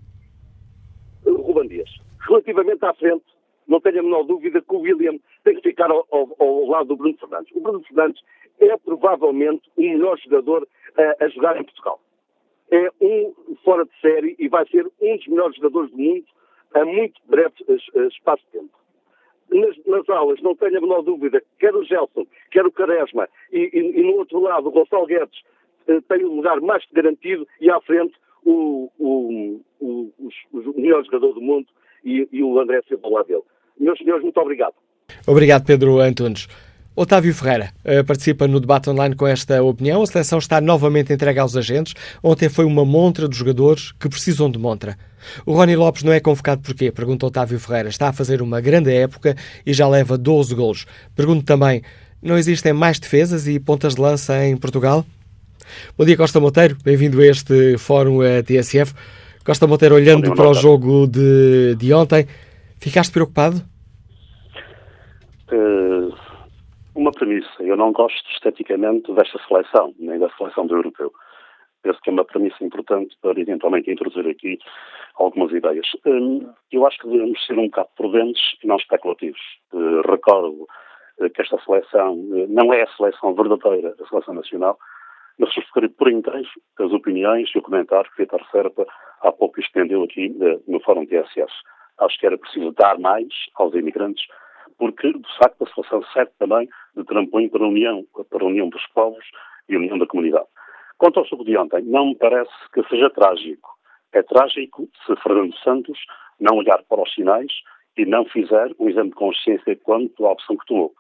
Rubem Dias. Relativamente à frente, não tenho a menor dúvida que o William tem que ficar ao, ao, ao lado do Bruno Fernandes. O Bruno Fernandes é provavelmente o melhor jogador a, a jogar em Portugal é um fora de série e vai ser um dos melhores jogadores do mundo a muito breve espaço de tempo. Nas, nas, aulas, não tenho a menor dúvida, quer o Gelson, quer o Caresma e, e, e no outro lado o Gonçalo Guedes eh, tem um lugar mais que garantido e à frente o, o, o, o melhor jogador do mundo e, e o André Silva lado dele. Meus senhores, muito obrigado. Obrigado, Pedro Antunes. Otávio Ferreira uh, participa no debate online com esta opinião. A seleção está novamente entregue aos agentes. Ontem foi uma montra dos jogadores que precisam de montra. O Rony Lopes não é convocado porquê? Pergunta Otávio Ferreira. Está a fazer uma grande época e já leva 12 golos. Pergunto também, não existem mais defesas e pontas de lança em Portugal? Bom dia, Costa Monteiro. Bem-vindo a este Fórum a TSF. Costa Monteiro, olhando dia, para o jogo de, de ontem, ficaste preocupado? Uh, uma premissa. Eu não gosto esteticamente desta seleção, nem da seleção do europeu. Penso que é uma premissa importante para eventualmente introduzir aqui algumas ideias. Uh, eu acho que devemos ser um bocado prudentes e não especulativos. Uh, recordo que esta seleção não é a seleção verdadeira da seleção nacional, mas subscrevi por inteiro as opiniões e o comentário que Vitor Serpa há pouco estendeu aqui eh, no Fórum TSS. Acho que era preciso dar mais aos imigrantes, porque, de facto, a solução serve também de trampolim para a união, para a união dos povos e a união da comunidade. Quanto ao jogo de ontem, não me parece que seja trágico. É trágico se Fernando Santos não olhar para os sinais e não fizer um exame de consciência quanto à opção que tomou.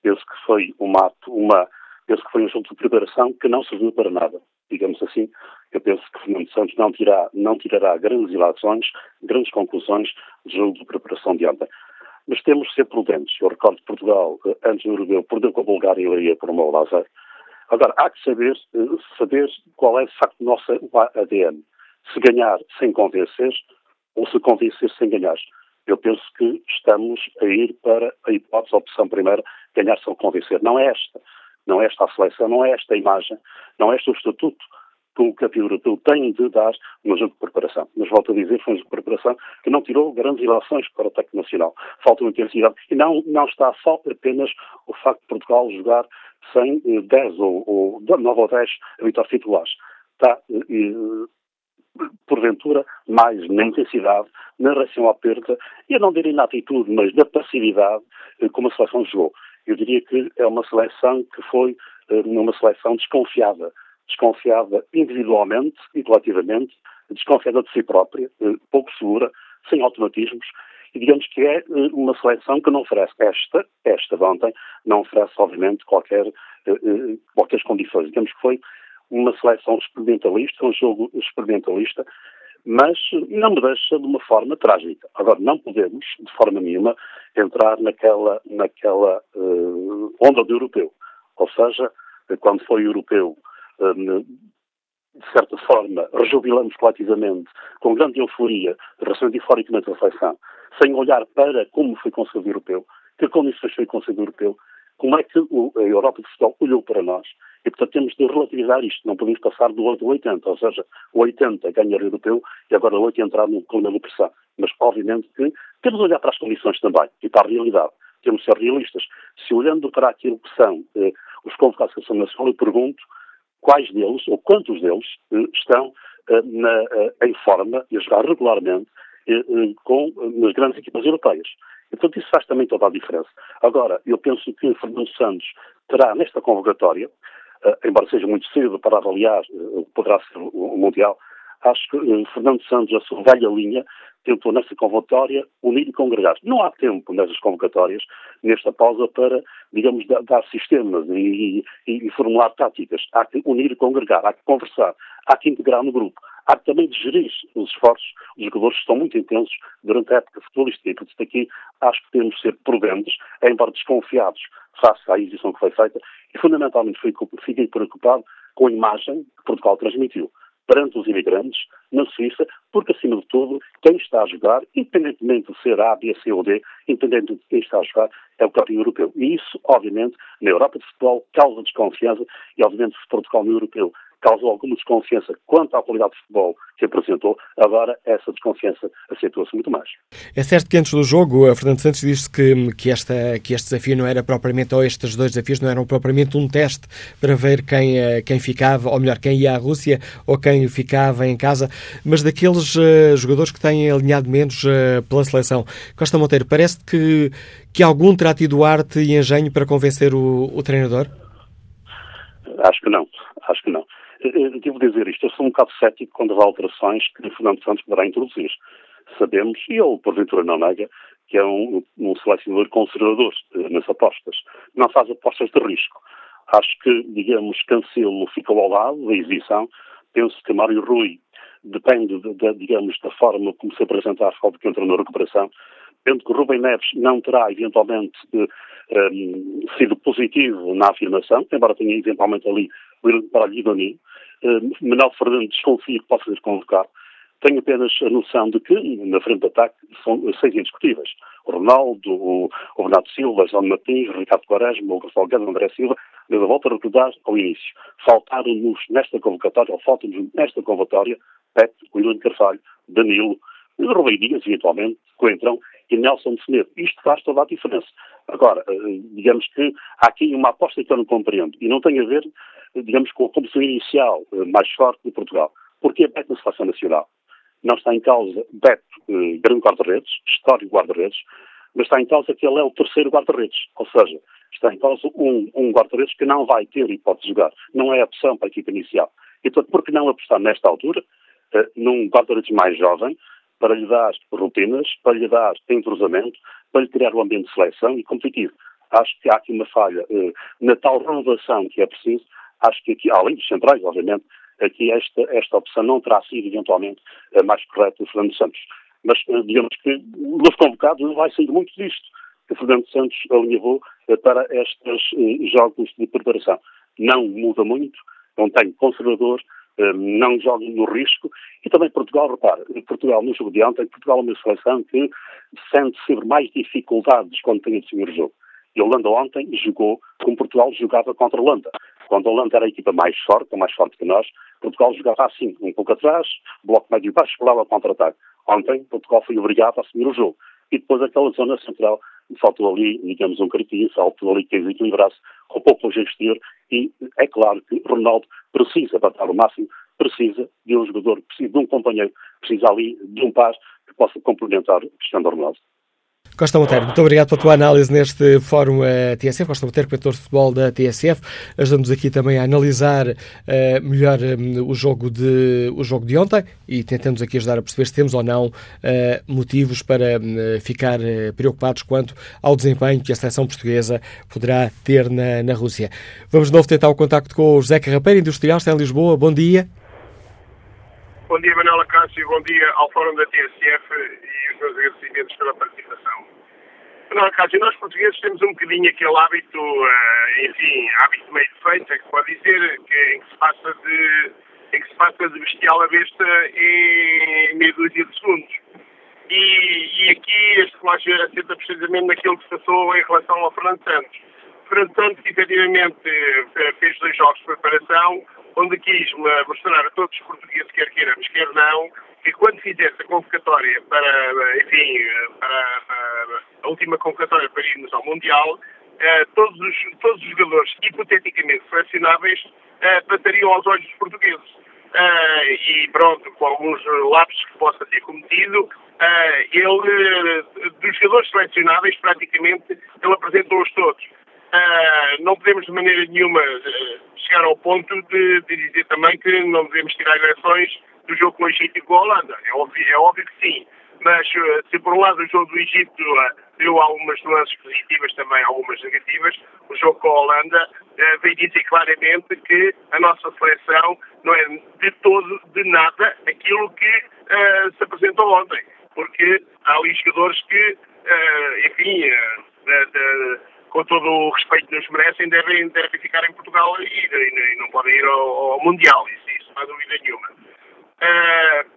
Penso que foi uma, uma penso que foi um jogo de preparação que não serviu para nada. Digamos assim, eu penso que Fernando Santos não, tirará, não tirará grandes ilações, grandes conclusões do jogo de preparação de ontem. Mas temos de ser prudentes. Eu recordo que Portugal, antes do europeu, perdeu com a Bulgária e Leiria por uma lazer. Agora, há que saber, eh, saber qual é, de facto, o nosso ADN. Se ganhar sem convencer ou se convencer sem ganhar. Eu penso que estamos a ir para a hipótese, a opção primeira, ganhar sem convencer. Não é esta. Não é esta a seleção, não é esta a imagem, não é este o estatuto que o campeão europeu tem de dar no jogo de preparação. Mas volto a dizer, foi um jogo de preparação que não tirou grandes ilações para o ataque nacional. Falta uma intensidade. E não, não está só apenas o facto de Portugal jogar sem eh, 10 ou, ou 9 ou 10 habituais titulares. Está, eh, porventura, mais na intensidade, na reação à perda, e eu não diria na atitude, mas na passividade, eh, como a seleção jogou. Eu diria que é uma seleção que foi uma seleção desconfiada. Desconfiada individualmente e coletivamente, desconfiada de si própria, uh, pouco segura, sem automatismos, e digamos que é uh, uma seleção que não oferece esta, esta de ontem, não oferece, obviamente, qualquer, qualquer condições. Digamos que foi uma seleção experimentalista, um jogo experimentalista, mas não me deixa de uma forma trágica. Agora, não podemos, de forma nenhuma, entrar naquela, naquela uh, onda do europeu. Ou seja, quando foi europeu, eh, de certa forma, rejubilamos coletivamente, com grande euforia, euforicamente a seleção, sem olhar para como foi conseguido o europeu, que condições foi conseguido o europeu, como é que a Europa de futebol olhou para nós. E, portanto, temos de relativizar isto. Não podemos passar do 8 ao 80. Ou seja, o 80 ganhar o europeu e agora o 8 entrar no clima de pressão. Mas, obviamente, que temos de olhar para as condições também e para a realidade. Temos de ser realistas. Se olhando para aquilo que são eh, os convocados da Seleção Nacional, eu pergunto quais deles, ou quantos deles, eh, estão eh, na, eh, em forma e a jogar regularmente com, nas grandes equipas europeias. E, portanto, isso faz também toda a diferença. Agora, eu penso que Fernando Santos terá nesta convocatória embora seja muito cedo para avaliar o que poderá ser o Mundial, acho que uh, Fernando Santos, a sua velha linha, tentou nessa convocatória unir e congregar. Não há tempo nessas convocatórias, nesta pausa, para, digamos, dar, dar sistemas e, e, e, formular táticas. Há que unir e congregar, há que conversar, há que integrar no grupo. Há que também gerir os esforços. Os jogadores estão muito intensos durante a época futebolística e, portanto, aqui acho que temos de ser prudentes, embora desconfiados face à exibição que foi feita, e fundamentalmente fiquei preocupado com a imagem que Portugal transmitiu perante os imigrantes na Suíça, porque, acima de tudo, quem está a jogar, independentemente de ser A, B, C ou D, independentemente de quem está a jogar, é o campeão europeu. E isso, obviamente, na Europa de futebol causa desconfiança e, obviamente, se Portugal no europeu causou alguma desconfiança quanto à qualidade de futebol que apresentou, agora essa desconfiança acentua-se muito mais. É certo que antes do jogo, a Fernando Santos disse que, que, esta, que este desafio não era propriamente, ou estes dois desafios não eram propriamente um teste para ver quem, eh, quem ficava, ou melhor, quem ia à Rússia ou quem ficava em casa, mas daqueles uh, jogadores que têm alinhado menos uh, pela seleção. Costa Monteiro, parece que, que algum terá tido arte e engenho para convencer o, o treinador? Acho que não, acho que não. Devo dizer isto, eu sou um bocado cético quando há alterações que Fernando Santos poderá introduzir. Sabemos, e ele porventura não nega, que é um, um selecionador conservador nas apostas. Não faz apostas de risco. Acho que, digamos, Cancelo ficou ao lado da exibição. Penso que Mário Rui depende, de, de, digamos, da forma como se apresentar ao que entra na recuperação. Penso que o Rubem Neves não terá, eventualmente, eh, sido positivo na afirmação, embora tenha, eventualmente, ali para Lidoni. Um, Manuel Fernandes desconfio que possa ser convocado. Tenho apenas a noção de que, na frente de ataque, são seis indiscutíveis. O Ronaldo, o, o Renato Silva, João Martins, o Ricardo Quaresma, o Gonçalo Guedes, o André Silva, a volta a recordar ao início. Faltaram-nos nesta convocatória, ou faltam-nos nesta convocatória, Pet, William Carvalho, Danilo, Rubem Dias, eventualmente, Coentrão e Nelson Semedo. Isto faz toda a diferença. Agora, eh, digamos que há aqui uma aposta que eu não compreendo e não tem a ver, digamos, com a composição inicial eh, mais forte de Portugal. Porque a Beto na Seleção Nacional não está em causa Beto, eh, grande guarda-redes, histórico guarda-redes, mas está em causa que ele é o terceiro guarda-redes. Ou seja, está em causa um, um guarda-redes que não vai ter hipótese de jogar. Não é a opção para a equipa inicial. Então, por que não apostar nesta altura num guarda-redes mais jovem, para lhe dar rotinas, para lhe dar entrosamento, para lhe criar um ambiente de seleção e competitivo. Acho que há aqui uma falha uh, na tal renovação que é preciso. Acho que aqui, além dos centrais, obviamente, aqui esta, esta opção não terá sido eventualmente a mais correta do Fernando Santos. Mas uh, digamos que nos convocados vai sair muito disto que Fernando Santos alinhavou uh, para estes jogos de preparação. Não muda muito, não tem conservador, não joga no risco. E também Portugal, repara, Portugal no jogo de ontem, Portugal é uma seleção que sente sempre mais dificuldades quando tem o jogo. E a Holanda ontem jogou como Portugal jogava contra a Holanda. Quando a Holanda era a equipa mais forte, mais forte que nós, Portugal jogava assim, um pouco atrás, bloco médio baixo, pulava contra-ataque. Ontem, Portugal foi obrigado a assumir o jogo. E depois aquela zona central, faltou ali, digamos, um carpinho, faltou ali que desequilibrasse com pouco longe exterior. E é claro que Ronaldo precisa, para dar o máximo, precisa de um jogador, precisa de um companheiro, precisa ali de um par que possa complementar Cristiano Ronaldo. Costa Monteiro, muito obrigado pela tua análise neste Fórum uh, TSF. Costa Monteiro, comentador de futebol da TSF, ajuda-nos aqui também a analisar uh, melhor um, o, jogo de, o jogo de ontem e tentamos aqui ajudar a perceber se temos ou não uh, motivos para ficar preocupados quanto ao desempenho que a seleção portuguesa poderá ter na, na Rússia. Vamos de novo tentar o contacto com o José Carrapeiro, industrial, está em Lisboa. Bom dia. Bom dia, Manuela Cássio, bom dia ao Fórum da TSF e os meus agradecimentos pela participação. Manuela Cássio, nós portugueses temos um bocadinho aquele hábito, uh, enfim, hábito meio defeito, é que pode dizer, que, em, que se passa de, em que se passa de bestial a besta em meia dúzia de segundos. E, e aqui este relógio assenta precisamente naquilo que se passou em relação ao Fernando Santos. Fernando Santos, efetivamente, fez dois jogos de preparação, onde quis mostrar a todos os portugueses, quer queiramos, quer não, que quando fizesse a convocatória para, enfim, para, para a última convocatória para irmos ao Mundial, eh, todos, os, todos os jogadores hipoteticamente selecionáveis eh, passariam aos olhos dos portugueses. Uh, e pronto, com alguns lápis que possa ter cometido, ele, dos jogadores selecionáveis, praticamente, ele apresentou-os todos. Uh, não podemos de maneira nenhuma chegar ao ponto de, de, dizer também que não devemos tirar eleições do jogo com o Egito e com a Holanda. É óbvio, é óbvio que sim. Mas se por um lado o jogo do Egito deu algumas nuances positivas, também algumas negativas, o jogo com a Holanda uh, veio dizer claramente que a nossa seleção não é de todo, de nada, aquilo que uh, se apresentou ontem. Porque há ali jogadores que, uh, enfim, com todo o respeito que nos merecem, devem, devem ficar em Portugal e, e, e não podem ir ao, ao Mundial. Isso, isso não há dúvida nenhuma. Uh,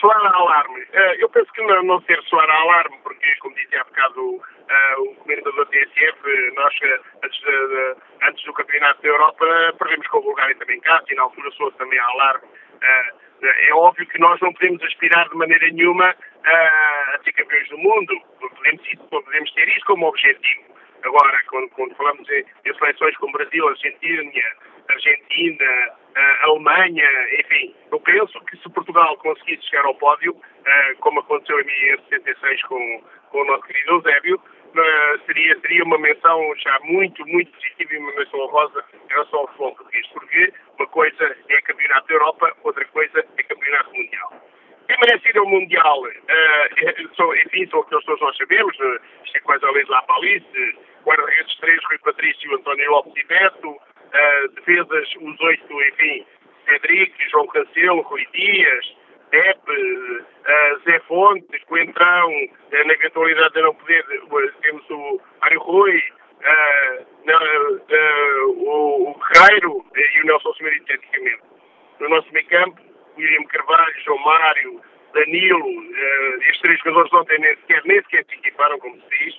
soar alarme. Uh, eu penso que não, não ser soar alarme, porque, como disse há bocado uh, o comentador da TSF, nós, antes, de, antes, do Campeonato da Europa, perdemos com a Bulgária também cá, e na altura soou também alarme. É óbvio que nós não podemos aspirar de maneira nenhuma a ser campeões do mundo. Podemos, podemos ter isso como objetivo. Agora, quando, quando falamos em, em, seleções como Brasil, Argentina, Argentina, uh, Alemanha, enfim, eu penso que se Portugal conseguisse chegar ao pódio, uh, como aconteceu em 1976 com, com o nosso querido Eusébio, seria, seria uma menção já muito, muito positiva e uma menção honrosa em relação ao futebol português, porque uma coisa é campeonato da Europa, outra coisa é campeonato mundial. Ir ao Mundial, uh, são, enfim, são aqueles que nós sabemos, uh, isto é quase a lei de La Palice, guarda-redes três, Rui Patrício, António Lopes e Beto, uh, defesas, os oito, enfim, Cedric, João Cancelo, Rui Dias, Pepe, uh, Zé Fontes, Coentrão, uh, na eventualidade de não poder, temos o Mário Rui, na, o, Guerreiro e o Nelson tecnicamente. No nosso meio campo, William Carvalho, João Mário, Danilo, jogadores ontem nem sequer, nem sequer se equiparam, como se diz,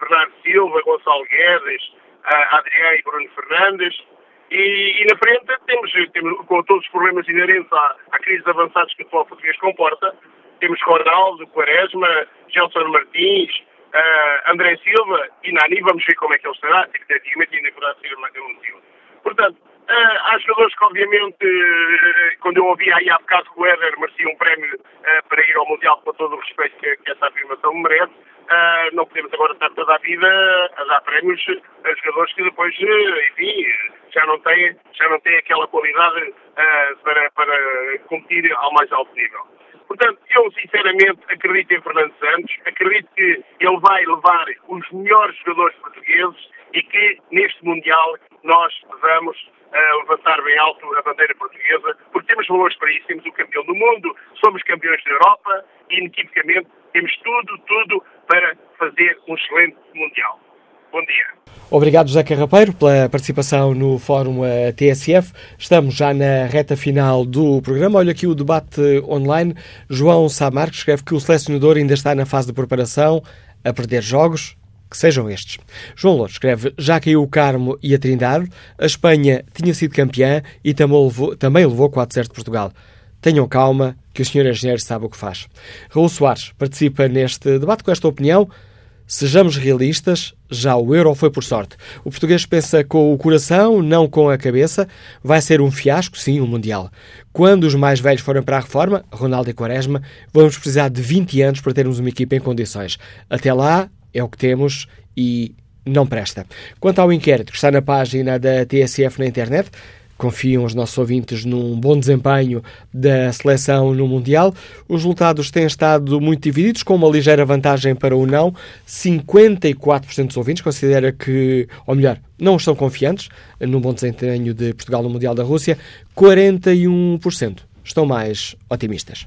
Bernardo Silva, Gonçalo Guedes, Adriano e Bruno Fernandes, e, e, na frente temos, temos, com todos os problemas inerentes à, à crise avançados que o futebol português comporta, temos Ronaldo, Quaresma, Gelson Martins, uh, André Silva e Nani, vamos ver como é que ele estará, tecnicamente ainda poderá ser um motivo. Portanto, uh, há jogadores que obviamente, uh, quando eu ouvi aí há bocado que o Éder merecia um prémio uh, para ir ao Mundial com todo o respeito que, que essa afirmação merece, Uh, não podemos agora estar toda a vida a dar prémios a jogadores que depois, enfim, já não têm, já não têm aquela qualidade uh, para, para competir ao mais alto nível. Portanto, eu sinceramente acredito em Fernando Santos, acredito que ele vai levar os melhores jogadores portugueses e que neste Mundial nós vamos uh, levantar bem alto a bandeira portuguesa, porque temos valores para isso, temos o campeão do mundo, somos campeões da Europa e inequivocamente temos tudo, tudo para fazer um excelente Mundial. Bom dia. Obrigado, José Carrapeiro, pela participação no Fórum eh, TSF. Estamos já na reta final do programa. Olha aqui o debate online. João Samarques escreve que o selecionador ainda está na fase de preparação, a perder jogos, que sejam estes. João Lourdes escreve: Já caiu o Carmo e a Trindade, a Espanha tinha sido campeã e também levou, também levou 4-0 de Portugal. Tenham calma, que o Sr. Engenheiro sabe o que faz. Raul Soares participa neste debate com esta opinião. Sejamos realistas, já o euro foi por sorte. O português pensa com o coração, não com a cabeça. Vai ser um fiasco, sim, o um Mundial. Quando os mais velhos forem para a reforma, Ronaldo e Quaresma, vamos precisar de 20 anos para termos uma equipa em condições. Até lá, é o que temos e não presta. Quanto ao inquérito que está na página da TSF na internet, confiam os nossos ouvintes num bom desempenho da seleção no Mundial. Os resultados têm estado muito divididos, com uma ligeira vantagem para o não. 54% dos ouvintes considera que, ou melhor, não estão confiantes no bom desempenho de Portugal no Mundial da Rússia. 41% estão mais otimistas.